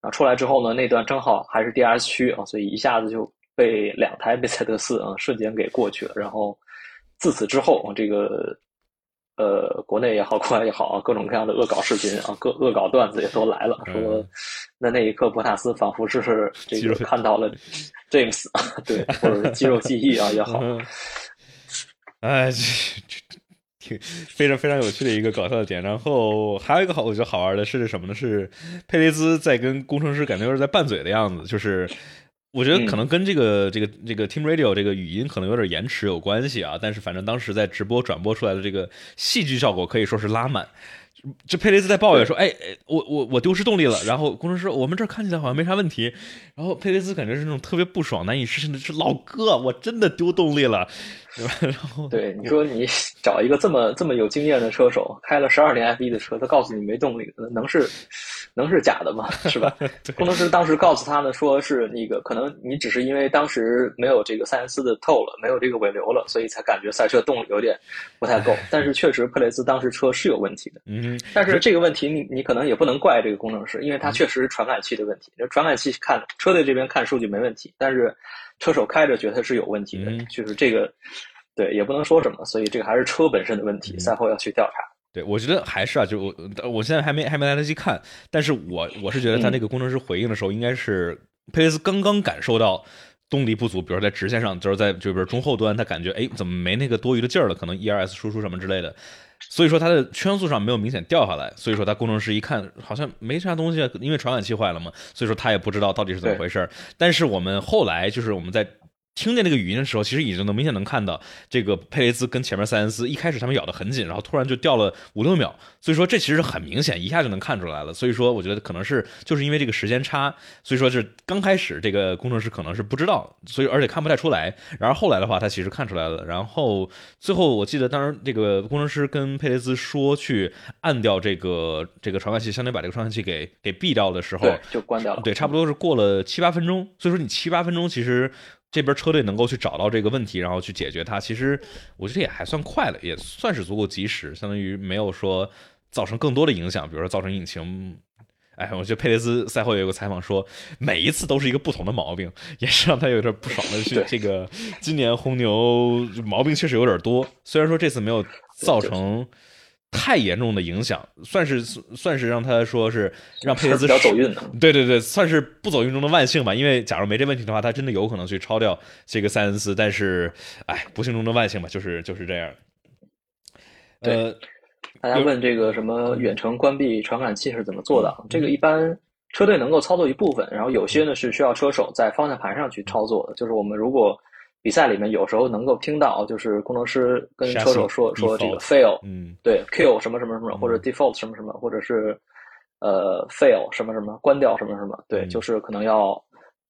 然后出来之后呢，那段正好还是 DRS 区啊，所以一下子就。被两台 [LAUGHS] 梅赛德斯啊瞬间给过去了，然后自此之后啊，这个呃国内也好，国外也好啊，各种各样的恶搞视频啊，各恶搞段子也都来了，说那那一刻博塔斯仿佛是 [LAUGHS] 这个看到了 James，对，或者肌肉记忆啊也好，[LAUGHS] 哎，这这挺非常非常有趣的一个搞笑的点。然后还有一个好，我觉得好玩的是什么呢？是佩雷兹在跟工程师感觉有点在拌嘴的样子，就是我觉得可能跟这个这个这个 Team Radio 这个语音可能有点延迟有关系啊。但是反正当时在直播转播出来的这个戏剧效果可以说是拉满。这佩雷斯在抱怨说：“哎哎，我我我丢失动力了。”然后工程师我们这儿看起来好像没啥问题。然后佩雷斯感觉是那种特别不爽、难以置信的是：“老哥，我真的丢动力了。”对吧？然后对你说，你找一个这么这么有经验的车手，开了十二年 F 一的车，他告诉你没动力，能是能是假的吗？[LAUGHS] 是吧？工程师当时告诉他呢，说是那个可能你只是因为当时没有这个塞恩斯的透了，没有这个尾流了，所以才感觉赛车动力有点不太够。但是确实，佩雷斯当时车是有问题的。嗯，但是这个问题你你可能也不能怪这个工程师，因为他确实是传感器的问题。就传感器看车队这边看数据没问题，但是。车手开着觉得是有问题的，就是这个，对，也不能说什么，所以这个还是车本身的问题，赛后要去调查。对，我觉得还是啊，就我我现在还没还没来得及看，但是我我是觉得他那个工程师回应的时候，应该是佩雷斯刚刚感受到动力不足，比如在直线上，就是在就比如中后端，他感觉哎怎么没那个多余的劲儿了，可能 E R S 输出什么之类的，所以说他的圈速上没有明显掉下来，所以说他工程师一看好像没啥东西，因为传感器坏了嘛，所以说他也不知道到底是怎么回事但是我们后来就是我们在。听见那个语音的时候，其实已经能明显能看到，这个佩雷兹跟前面塞恩斯一开始他们咬得很紧，然后突然就掉了五六秒，所以说这其实很明显，一下就能看出来了。所以说，我觉得可能是就是因为这个时间差，所以说是刚开始这个工程师可能是不知道，所以而且看不太出来。然后后来的话，他其实看出来了。然后最后我记得，当时这个工程师跟佩雷兹说去按掉这个这个传感器，相当于把这个传感器给给闭掉的时候，就关掉了。对，差不多是过了七八分钟。所以说你七八分钟其实。这边车队能够去找到这个问题，然后去解决它，其实我觉得也还算快了，也算是足够及时，相当于没有说造成更多的影响，比如说造成引擎。哎，我觉得佩雷斯赛后也有个采访说，每一次都是一个不同的毛病，也是让他有点不爽的是，[LAUGHS] 这个今年红牛毛病确实有点多，虽然说这次没有造成。太严重的影响，算是算是让他说是让佩雷兹走运的，对对对，算是不走运中的万幸吧。因为假如没这问题的话，他真的有可能去超掉这个塞恩斯。但是，哎，不幸中的万幸吧，就是就是这样。呃，大家问这个什么远程关闭传感器是怎么做的？这个一般车队能够操作一部分，然后有些呢是需要车手在方向盘上去操作的。就是我们如果比赛里面有时候能够听到，就是工程师跟车手说说这个 fail，嗯，对，kill 什么什么什么，或者 default 什么什么，或者是呃 fail 什么什么，关掉什么什么，对，就是可能要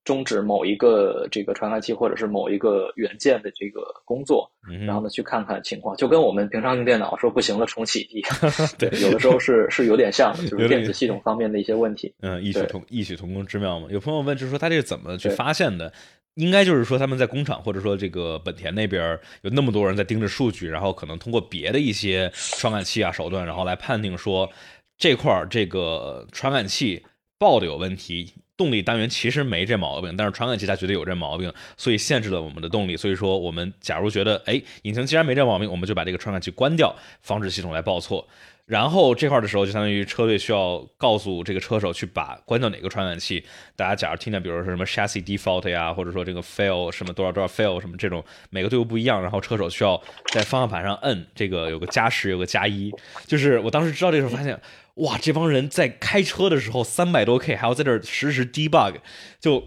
终止某一个这个传感器或者是某一个元件的这个工作，然后呢去看看情况，就跟我们平常用电脑说不行了重启一样，[LAUGHS] 对，有的时候是是有点像，[LAUGHS] 就是电子系统方面的一些问题，嗯，异曲同异曲同工之妙嘛。有朋友问，就是说他这是怎么去发现的？应该就是说，他们在工厂或者说这个本田那边有那么多人在盯着数据，然后可能通过别的一些传感器啊手段，然后来判定说这块这个传感器爆的有问题，动力单元其实没这毛病，但是传感器它觉得有这毛病，所以限制了我们的动力。所以说，我们假如觉得哎，引擎既然没这毛病，我们就把这个传感器关掉，防止系统来报错。然后这块的时候，就相当于车队需要告诉这个车手去把关掉哪个传感器。大家假如听见，比如说什么 chassis default 呀，或者说这个 fail 什么多少多少 fail 什么这种，每个队伍不一样。然后车手需要在方向盘上摁这个有个加十，有个加一。就是我当时知道这个时候，发现哇，这帮人在开车的时候三百多 k 还要在这实时 debug，就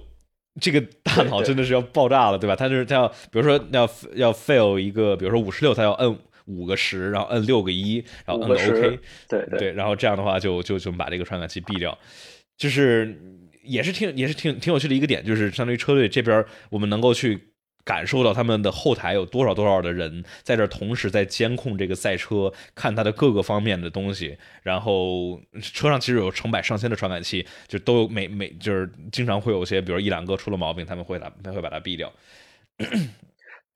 这个大脑真的是要爆炸了，对吧？他就是他要，比如说要要 fail 一个，比如说五十六，他要摁。五个十，然后摁六个一，然后摁个 OK，对对，然后这样的话就就就把这个传感器闭掉，就是也是挺也是挺挺有趣的一个点，就是相当于车队这边我们能够去感受到他们的后台有多少多少的人在这同时在监控这个赛车，看它的各个方面的东西，然后车上其实有成百上千的传感器，就都每每就是经常会有些，比如一两个出了毛病，他们会把他会把它闭掉。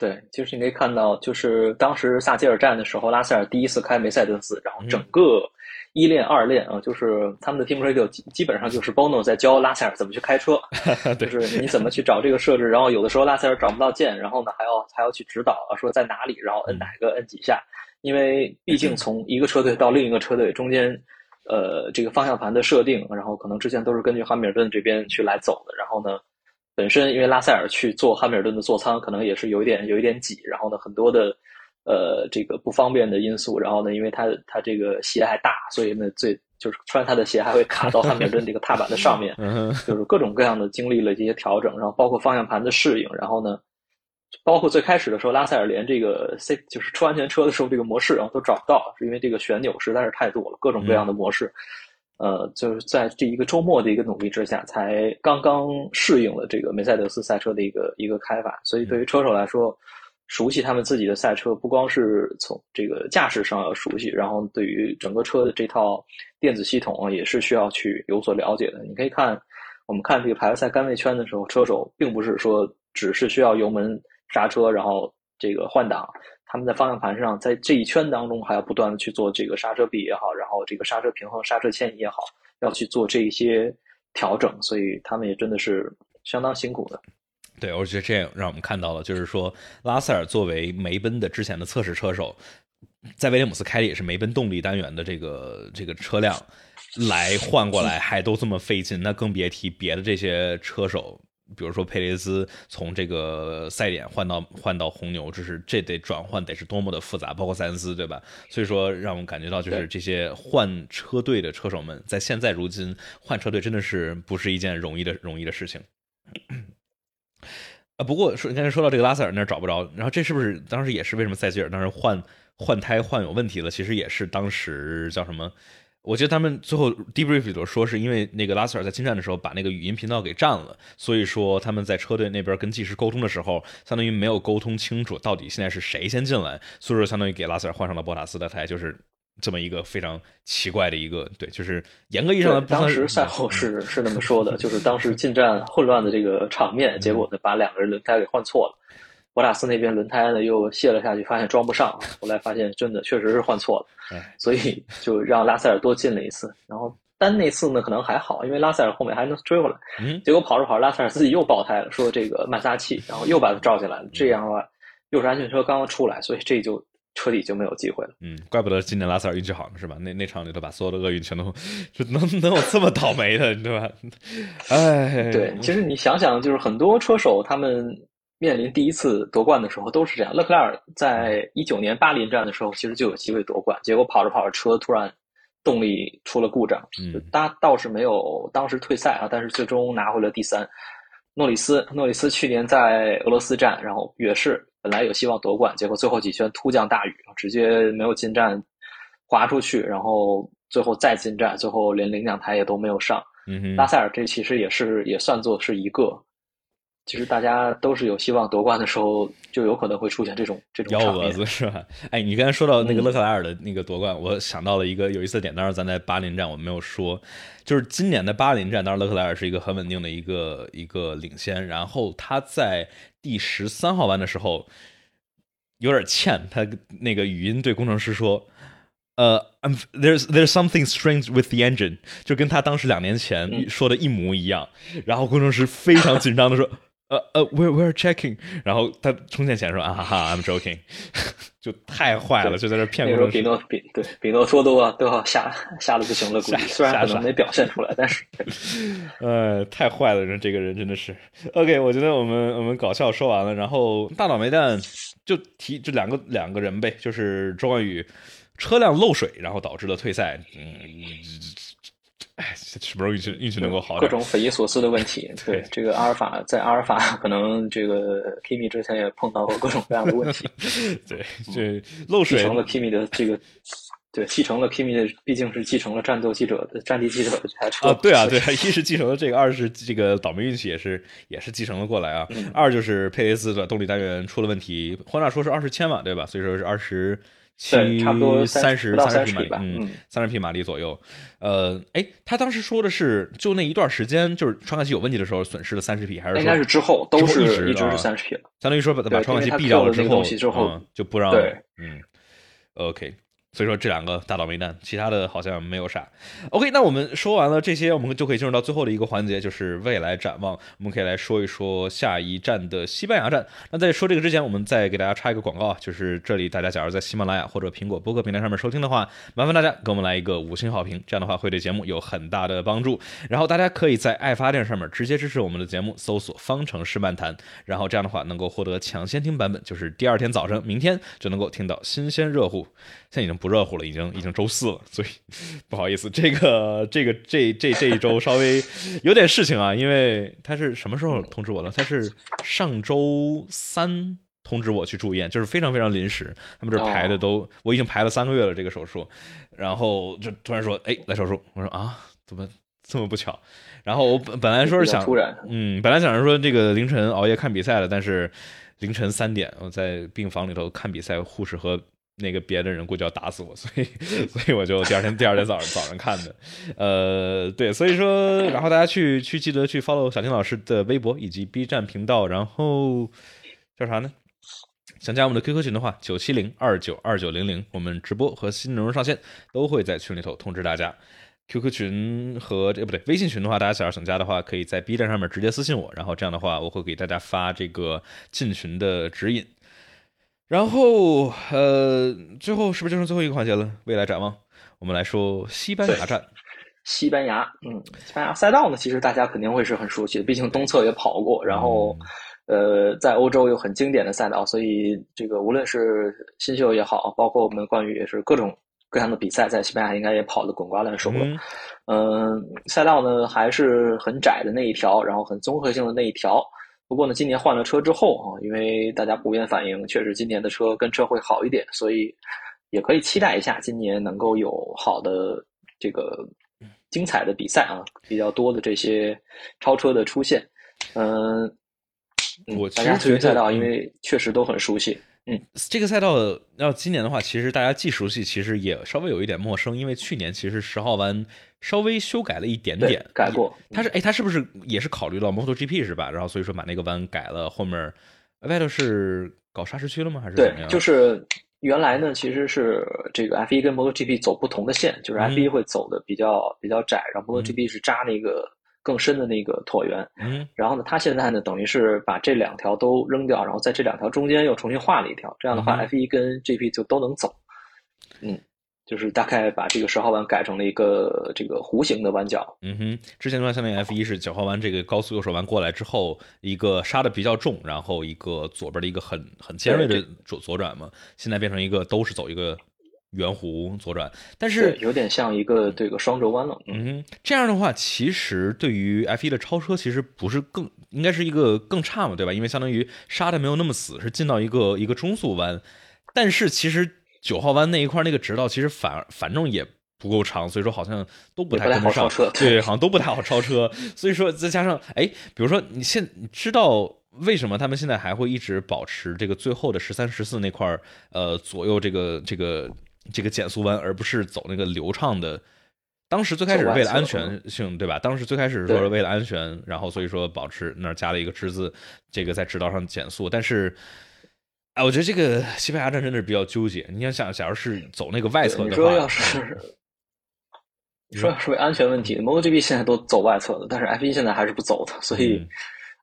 对，就是你可以看到，就是当时萨基尔站的时候，拉塞尔第一次开梅赛德斯，然后整个一练二练啊，就是他们的 team radio 基基本上就是 Bono 在教拉塞尔怎么去开车，[LAUGHS] 就是你怎么去找这个设置，然后有的时候拉塞尔找不到键，然后呢还要还要去指导啊，说在哪里，然后摁哪个摁几下，因为毕竟从一个车队到另一个车队中间，呃，这个方向盘的设定，然后可能之前都是根据汉密尔顿这边去来走的，然后呢。本身因为拉塞尔去做汉密尔顿的座舱，可能也是有一点有一点挤，然后呢，很多的呃这个不方便的因素，然后呢，因为他他这个鞋还大，所以呢最就是穿他的鞋还会卡到汉密尔顿这个踏板的上面，就是各种各样的经历了这些调整，然后包括方向盘的适应，然后呢。包括最开始的时候，拉塞尔连这个 C 就是出安全车的时候，这个模式然后都找不到，是因为这个旋钮实在是太多了，各种各样的模式。呃，就是在这一个周末的一个努力之下，才刚刚适应了这个梅赛德斯赛车的一个一个开法。所以对于车手来说，熟悉他们自己的赛车，不光是从这个驾驶上要熟悉，然后对于整个车的这套电子系统啊，也是需要去有所了解的。你可以看，我们看这个排位赛干位圈的时候，车手并不是说只是需要油门。刹车，然后这个换挡，他们在方向盘上，在这一圈当中还要不断的去做这个刹车臂也好，然后这个刹车平衡、刹车牵引也好，要去做这一些调整，所以他们也真的是相当辛苦的。对，我觉得这样让我们看到了，就是说拉塞尔作为梅奔的之前的测试车手，在威廉姆斯开的也是梅奔动力单元的这个这个车辆来换过来，还都这么费劲，那更别提别的这些车手。比如说佩雷兹从这个赛点换到换到红牛，这是这得转换得是多么的复杂，包括塞恩斯，对吧？所以说让我们感觉到，就是这些换车队的车手们，在现在如今换车队真的是不是一件容易的容易的事情。啊，不过说刚才说到这个拉塞尔那儿找不着，然后这是不是当时也是为什么塞吉尔当时换换胎换有问题了？其实也是当时叫什么？我觉得他们最后 debrief 里头说，是因为那个拉塞尔在进站的时候把那个语音频道给占了，所以说他们在车队那边跟技师沟通的时候，相当于没有沟通清楚到底现在是谁先进来，所以说相当于给拉塞尔换上了博塔斯的胎，就是这么一个非常奇怪的一个对，就是严格意义上的。当时赛后是是那么说的，就是当时进站混乱的这个场面，结果呢把两个人轮胎给换错了。博塔斯那边轮胎呢又卸了下去，发现装不上，后来发现真的确实是换错了，所以就让拉塞尔多进了一次。然后单那次呢可能还好，因为拉塞尔后面还能追回来。结果跑着跑着，拉塞尔自己又爆胎了，说这个慢撒气，然后又把他罩进来了。这样的话，又是安全车刚刚出来，所以这就彻底就没有机会了。嗯，怪不得今年拉塞尔运气好呢，是吧？那那场里头把所有的厄运全都就能能有这么倒霉的，对吧？[LAUGHS] 哎，对，其实你想想，就是很多车手他们。面临第一次夺冠的时候都是这样。勒克莱尔在一九年巴林站的时候，其实就有机会夺冠，结果跑着跑着车突然动力出了故障，他倒是没有当时退赛啊，但是最终拿回了第三。诺里斯，诺里斯去年在俄罗斯站，然后也是本来有希望夺冠，结果最后几圈突降大雨，直接没有进站，滑出去，然后最后再进站，最后连领奖台也都没有上。嗯拉塞尔这其实也是也算作是一个。其实大家都是有希望夺冠的时候，就有可能会出现这种这种幺蛾子，是吧？哎，你刚才说到那个勒克莱尔的那个夺冠，我想到了一个有意思的点，当时咱在巴林站我没有说，就是今年的巴林站，当然勒克莱尔是一个很稳定的一个一个领先，然后他在第十三号弯的时候有点欠，他那个语音对工程师说：“呃，I'm，there's there's something strange with the engine”，就跟他当时两年前说的一模一样，然后工程师非常紧张的说。呃呃，we're we're checking，然后他充电前说啊哈哈，I'm joking，[LAUGHS] 就太坏了，就在这骗我。比诺比对比诺说都要都要吓吓得不行了，估计虽然可能没表现出来，但是，[LAUGHS] 呃，太坏了，人这个人真的是。OK，我觉得我们我们搞笑说完了，然后大倒霉蛋就提这两个两个人呗，就是周冠宇车辆漏水，然后导致了退赛，嗯。哎，什么时候运气运气能够好点？各种匪夷所思的问题。对，这个阿尔法在阿尔法可能这个 Kimi 之前也碰到过各种各样的问题。[LAUGHS] 对，这漏水继承了 Kimi 的这个，对，继承了 Kimi 的，毕竟是继承了战斗记者的战地记者的这台车。啊，对啊，对，一是继承了这个，二是这个倒霉运气也是也是继承了过来啊。二就是佩雷斯的动力单元出了问题，换娜说是二十千瓦，对吧？所以说是二十。对，差不多三十三十匹吧，嗯，三十匹马力左右。呃，哎，他当时说的是，就那一段时间，就是传感器有问题的时候，损失了三十匹，还是应该是之后都是一直是三十匹了。相当于说把把传感器毙掉了之后，之后就不让对，嗯，OK。所以说这两个大倒霉蛋，其他的好像没有啥。OK，那我们说完了这些，我们就可以进入到最后的一个环节，就是未来展望。我们可以来说一说下一站的西班牙站。那在说这个之前，我们再给大家插一个广告啊，就是这里大家假如在喜马拉雅或者苹果播客平台上面收听的话，麻烦大家给我们来一个五星好评，这样的话会对节目有很大的帮助。然后大家可以在爱发电上面直接支持我们的节目，搜索“方程式漫谈”，然后这样的话能够获得抢先听版本，就是第二天早上，明天就能够听到新鲜热乎。现在已经不热乎了，已经已经周四了，[LAUGHS] 所以不好意思，这个这个这这这一周稍微 [LAUGHS] 有点事情啊，因为他是什么时候通知我的？他是上周三通知我去住院，就是非常非常临时，他们这排的都我已经排了三个月了这个手术，然后就突然说哎来手术，我说啊怎么这么不巧？然后我本本来说是想嗯本来想着说这个凌晨熬夜看比赛的，但是凌晨三点我在病房里头看比赛，护士和。那个别的人估计要打死我，[LAUGHS] 所以所以我就第二天第二天早上早上看的，呃，对，所以说，然后大家去去记得去 follow 小金老师的微博以及 B 站频道，然后叫啥呢？想加我们的 QQ 群的话，九七零二九二九零零，我们直播和新内容上线都会在群里头通知大家。QQ 群和这不对，微信群的话，大家想要想加的话，可以在 B 站上面直接私信我，然后这样的话，我会给大家发这个进群的指引。然后，呃，最后是不是就剩最后一个环节了？未来展望，我们来说西班牙站。西班牙，嗯，西班牙赛道呢，其实大家肯定会是很熟悉的，毕竟东侧也跑过，然后，呃，在欧洲有很经典的赛道，所以这个无论是新秀也好，包括我们关羽也是各种各样的比赛，在西班牙应该也跑得滚瓜烂熟了。嗯，赛道呢还是很窄的那一条，然后很综合性的那一条。不过呢，今年换了车之后啊，因为大家普遍反映，确实今年的车跟车会好一点，所以也可以期待一下今年能够有好的这个精彩的比赛啊，比较多的这些超车的出现。嗯，我大家对于赛道，因为确实都很熟悉。嗯，这个赛道要今年的话，其实大家既熟悉，其实也稍微有一点陌生，因为去年其实十号弯。稍微修改了一点点，改过。他是哎，他是不是也是考虑到 MotoGP 是吧？然后所以说把那个弯改了，后面外头是搞砂石区了吗？还是怎么样？就是原来呢，其实是这个 F1 跟 MotoGP 走不同的线，就是 F1 会走的比较比较窄，然后 MotoGP 是扎那个更深的那个椭圆。嗯。然后呢，他现在呢，等于是把这两条都扔掉，然后在这两条中间又重新画了一条，这样的话，F1 跟 GP 就都能走。嗯。就是大概把这个十号弯改成了一个这个弧形的弯角。嗯哼，之前的话，相当于 F 一是九号弯这个高速右手弯过来之后，一个刹的比较重，然后一个左边的一个很很尖锐的左左转嘛。现在变成一个都是走一个圆弧左转，但是有点像一个这个双轴弯了。嗯哼，这样的话，其实对于 F 一的超车，其实不是更应该是一个更差嘛，对吧？因为相当于刹的没有那么死，是进到一个一个中速弯，但是其实。九号弯那一块那个直道其实反反正也不够长，所以说好像都不太跟得上。对，好像都不太好超车。所以说再加上哎，比如说你现你知道为什么他们现在还会一直保持这个最后的十三十四那块儿呃左右这个这个这个减速弯，而不是走那个流畅的？当时最开始为了安全性，对吧？当时最开始说为了安全，然后所以说保持那儿加了一个之字，这个在直道上减速，但是。哎，我觉得这个西班牙站真的是比较纠结。你想想，假如是走那个外侧的话，你说要是说要是为安全问题，MotoGP 现在都走外侧的，但是 F1 现在还是不走的。所以，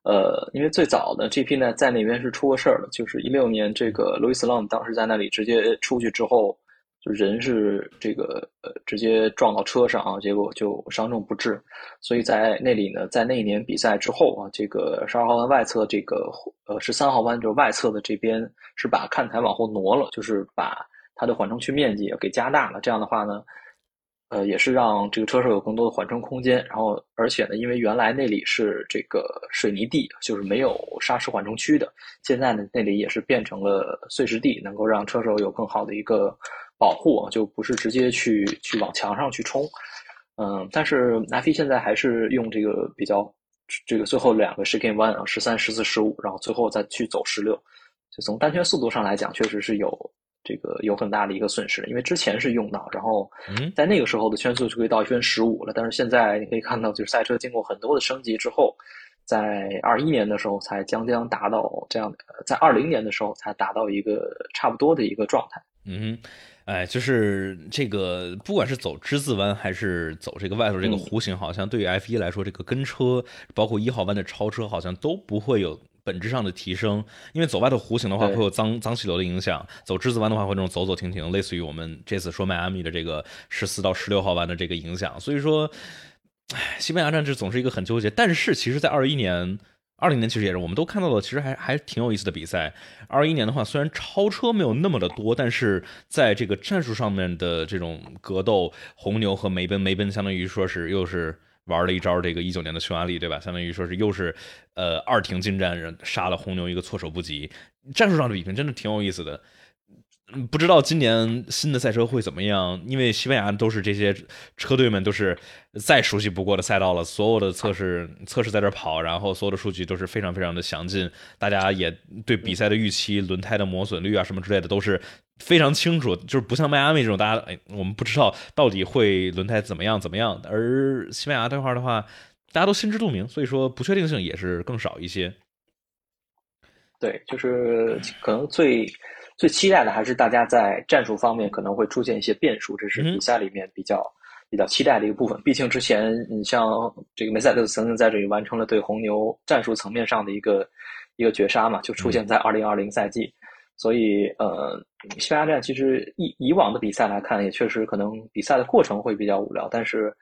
呃，因为最早的 GP 呢，在那边是出过事儿的，就是一六年这个路易斯朗当时在那里直接出去之后。就人是这个呃直接撞到车上啊，结果就伤重不治。所以在那里呢，在那一年比赛之后啊，这个十二号弯外侧这个呃十三号弯就是外侧的这边是把看台往后挪了，就是把它的缓冲区面积给加大了。这样的话呢，呃也是让这个车手有更多的缓冲空间。然后而且呢，因为原来那里是这个水泥地，就是没有砂石缓冲区的，现在呢那里也是变成了碎石地，能够让车手有更好的一个。保护啊，就不是直接去去往墙上去冲，嗯，但是 F1 现在还是用这个比较这个最后两个 Chicane 啊，十三、十四、十五，然后最后再去走十六，就从单圈速度上来讲，确实是有这个有很大的一个损失，因为之前是用到，然后在那个时候的圈速就可以到一分十五了，但是现在你可以看到，就是赛车经过很多的升级之后，在二一年的时候才将将达到这样的，在二零年的时候才达到一个差不多的一个状态。嗯哼，哎，就是这个，不管是走之字弯还是走这个外头这个弧形，好像对于 F 一来说，这个跟车包括一号弯的超车，好像都不会有本质上的提升。因为走外头弧形的话，会有脏脏气流的影响；走之字弯的话，会那种走走停停，类似于我们这次说迈阿密的这个十四到十六号弯的这个影响。所以说，哎，西班牙站这总是一个很纠结。但是，其实，在二一年。二零年其实也是，我们都看到了，其实还还挺有意思的比赛。二一年的话，虽然超车没有那么的多，但是在这个战术上面的这种格斗，红牛和梅奔，梅奔相当于说是又是玩了一招这个一九年的匈牙利，对吧？相当于说是又是呃二停进站，杀了红牛一个措手不及。战术上的比拼真的挺有意思的。不知道今年新的赛车会怎么样？因为西班牙都是这些车队们都是再熟悉不过的赛道了，所有的测试测试在这跑，然后所有的数据都是非常非常的详尽，大家也对比赛的预期、轮胎的磨损率啊什么之类的都是非常清楚。就是不像迈阿密这种，大家哎，我们不知道到底会轮胎怎么样怎么样。而西班牙这块的话，大家都心知肚明，所以说不确定性也是更少一些。对，就是可能最。最期待的还是大家在战术方面可能会出现一些变数，这是比赛里面比较比较期待的一个部分。毕竟之前你像这个梅赛德斯曾经在这里完成了对红牛战术层面上的一个一个绝杀嘛，就出现在二零二零赛季。所以呃，西班牙站其实以以往的比赛来看，也确实可能比赛的过程会比较无聊，但是。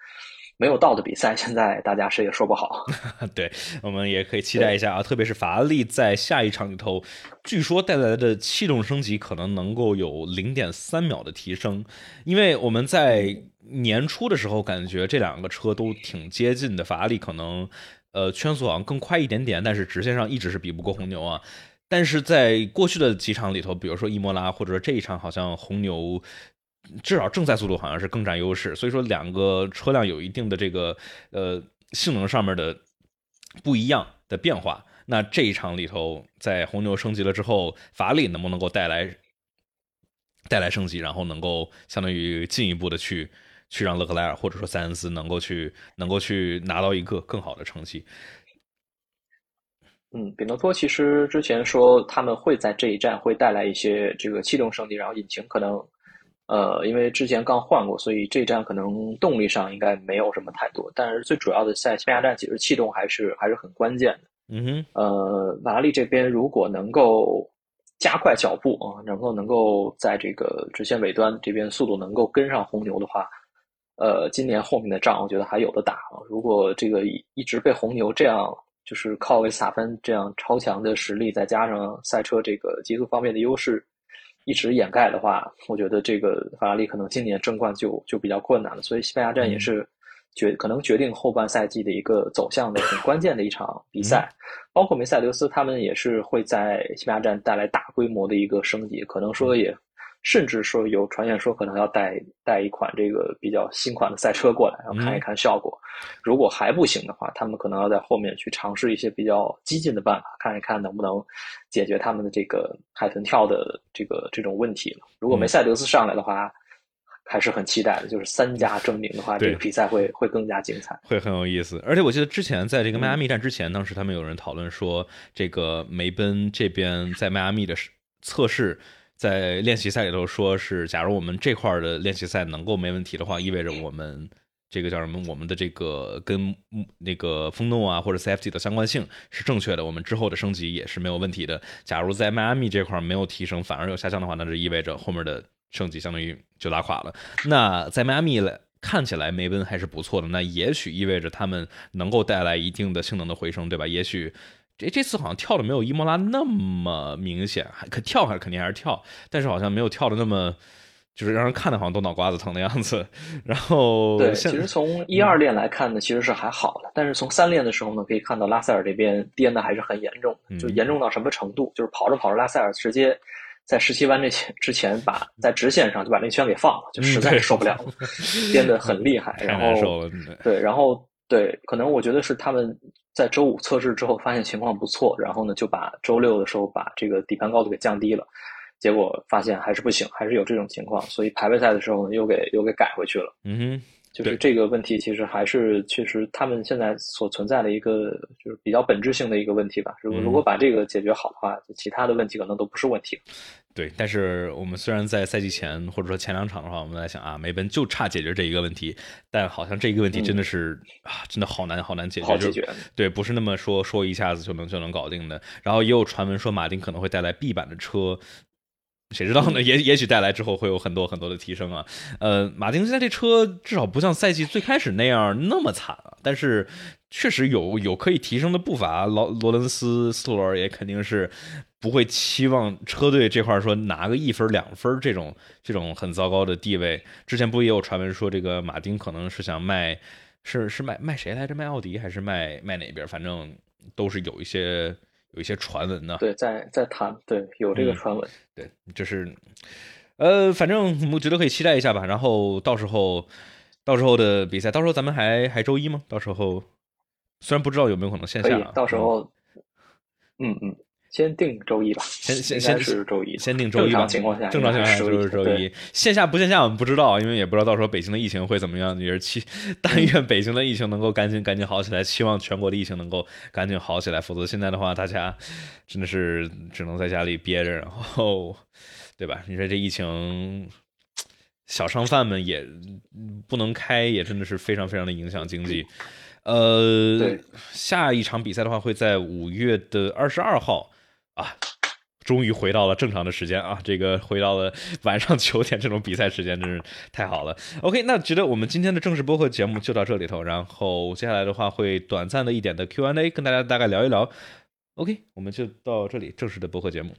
没有到的比赛，现在大家谁也说不好。[LAUGHS] 对，我们也可以期待一下啊，特别是法拉利在下一场里头，据说带来的气动升级可能能够有零点三秒的提升。因为我们在年初的时候感觉这两个车都挺接近的，法拉利可能呃圈速好像更快一点点，但是直线上一直是比不过红牛啊。但是在过去的几场里头，比如说伊莫拉，或者说这一场，好像红牛。至少正赛速度好像是更占优势，所以说两个车辆有一定的这个呃性能上面的不一样的变化。那这一场里头，在红牛升级了之后，法拉利能不能够带来带来升级，然后能够相当于进一步的去去让勒克莱尔或者说塞恩斯能够去能够去拿到一个更好的成绩？嗯，比诺托其实之前说他们会在这一站会带来一些这个气动升级，然后引擎可能。呃，因为之前刚换过，所以这一站可能动力上应该没有什么太多。但是最主要的在西班牙站，其实气动还是还是很关键的。嗯哼。呃，法拉利这边如果能够加快脚步啊，能够能够在这个直线尾端这边速度能够跟上红牛的话，呃，今年后面的仗我觉得还有的打啊。如果这个一直被红牛这样就是靠维斯塔潘这样超强的实力，再加上赛车这个极速方面的优势。一直掩盖的话，我觉得这个法拉利可能今年争冠就就比较困难了。所以西班牙站也是决可能决定后半赛季的一个走向的很关键的一场比赛。[LAUGHS] 包括梅赛德斯他们也是会在西班牙站带来大规模的一个升级，可能说也。甚至说有传言说可能要带带一款这个比较新款的赛车过来，然后看一看效果。如果还不行的话，他们可能要在后面去尝试一些比较激进的办法，看一看能不能解决他们的这个海豚跳的这个这种问题了。如果梅赛德斯上来的话，还是很期待的。就是三家争鸣的话，这个比赛会会更加精彩，会很有意思。而且我记得之前在这个迈阿密站之前，当时他们有人讨论说，这个梅奔这边在迈阿密的测试。在练习赛里头，说是假如我们这块的练习赛能够没问题的话，意味着我们这个叫什么？我们的这个跟那个风洞啊或者 CFT 的相关性是正确的，我们之后的升级也是没有问题的。假如在迈阿密这块没有提升，反而有下降的话，那就意味着后面的升级相当于就拉垮了。那在迈阿密看起来梅奔还是不错的，那也许意味着他们能够带来一定的性能的回升，对吧？也许。这这次好像跳的没有伊莫拉那么明显，还可跳还是肯定还是跳，但是好像没有跳的那么，就是让人看的好像都脑瓜子疼的样子。然后对，其实从一二练来看呢，其实是还好的，但是从三练的时候呢，可以看到拉塞尔这边颠的还是很严重，就严重到什么程度？就是跑着跑着，拉塞尔直接在十七弯这前之前，把在直线上就把那圈给放了，就实在是受不了了，[LAUGHS] 颠的很厉害。然后对，然后对，可能我觉得是他们。在周五测试之后，发现情况不错，然后呢，就把周六的时候把这个底盘高度给降低了，结果发现还是不行，还是有这种情况，所以排位赛的时候呢，又给又给改回去了。嗯哼，就是这个问题，其实还是确实他们现在所存在的一个就是比较本质性的一个问题吧。如果如果把这个解决好的话，其他的问题可能都不是问题。对，但是我们虽然在赛季前或者说前两场的话，我们在想啊，梅奔就差解决这一个问题，但好像这一个问题真的是啊，真的好难好难解决。好解决。对，不是那么说说一下子就能就能搞定的。然后也有传闻说马丁可能会带来 B 版的车。谁知道呢？也也许带来之后会有很多很多的提升啊。呃，马丁现在这车至少不像赛季最开始那样那么惨啊，但是确实有有可以提升的步伐。劳罗伦斯斯托尔也肯定是不会期望车队这块说拿个一分两分这种这种很糟糕的地位。之前不也有传闻说这个马丁可能是想卖，是是卖卖谁来着？卖奥迪还是卖卖哪边？反正都是有一些。有一些传闻呢，对，在在谈，对，有这个传闻，对，就是，呃，反正我觉得可以期待一下吧。然后到时候，到时候的比赛，到时候咱们还还周一吗？到时候虽然不知道有没有可能线下，到时候，嗯嗯。先定周一吧，先先先是周一，先定周一吧。正常情况下，正常情况下就是周一。线下不线下我们不知道，因为也不知道到时候北京的疫情会怎么样。也是期，但愿北京的疫情能够赶紧赶紧好起来，期望全国的疫情能够赶紧好起来。否则现在的话，大家真的是只能在家里憋着，然后，对吧？你说这疫情，小商贩们也不能开，也真的是非常非常的影响经济。呃，下一场比赛的话会在五月的二十二号。啊，终于回到了正常的时间啊！这个回到了晚上九点这种比赛时间，真是太好了。OK，那觉得我们今天的正式播客节目就到这里头，然后接下来的话会短暂的一点的 Q&A，跟大家大概聊一聊。OK，我们就到这里正式的播客节目。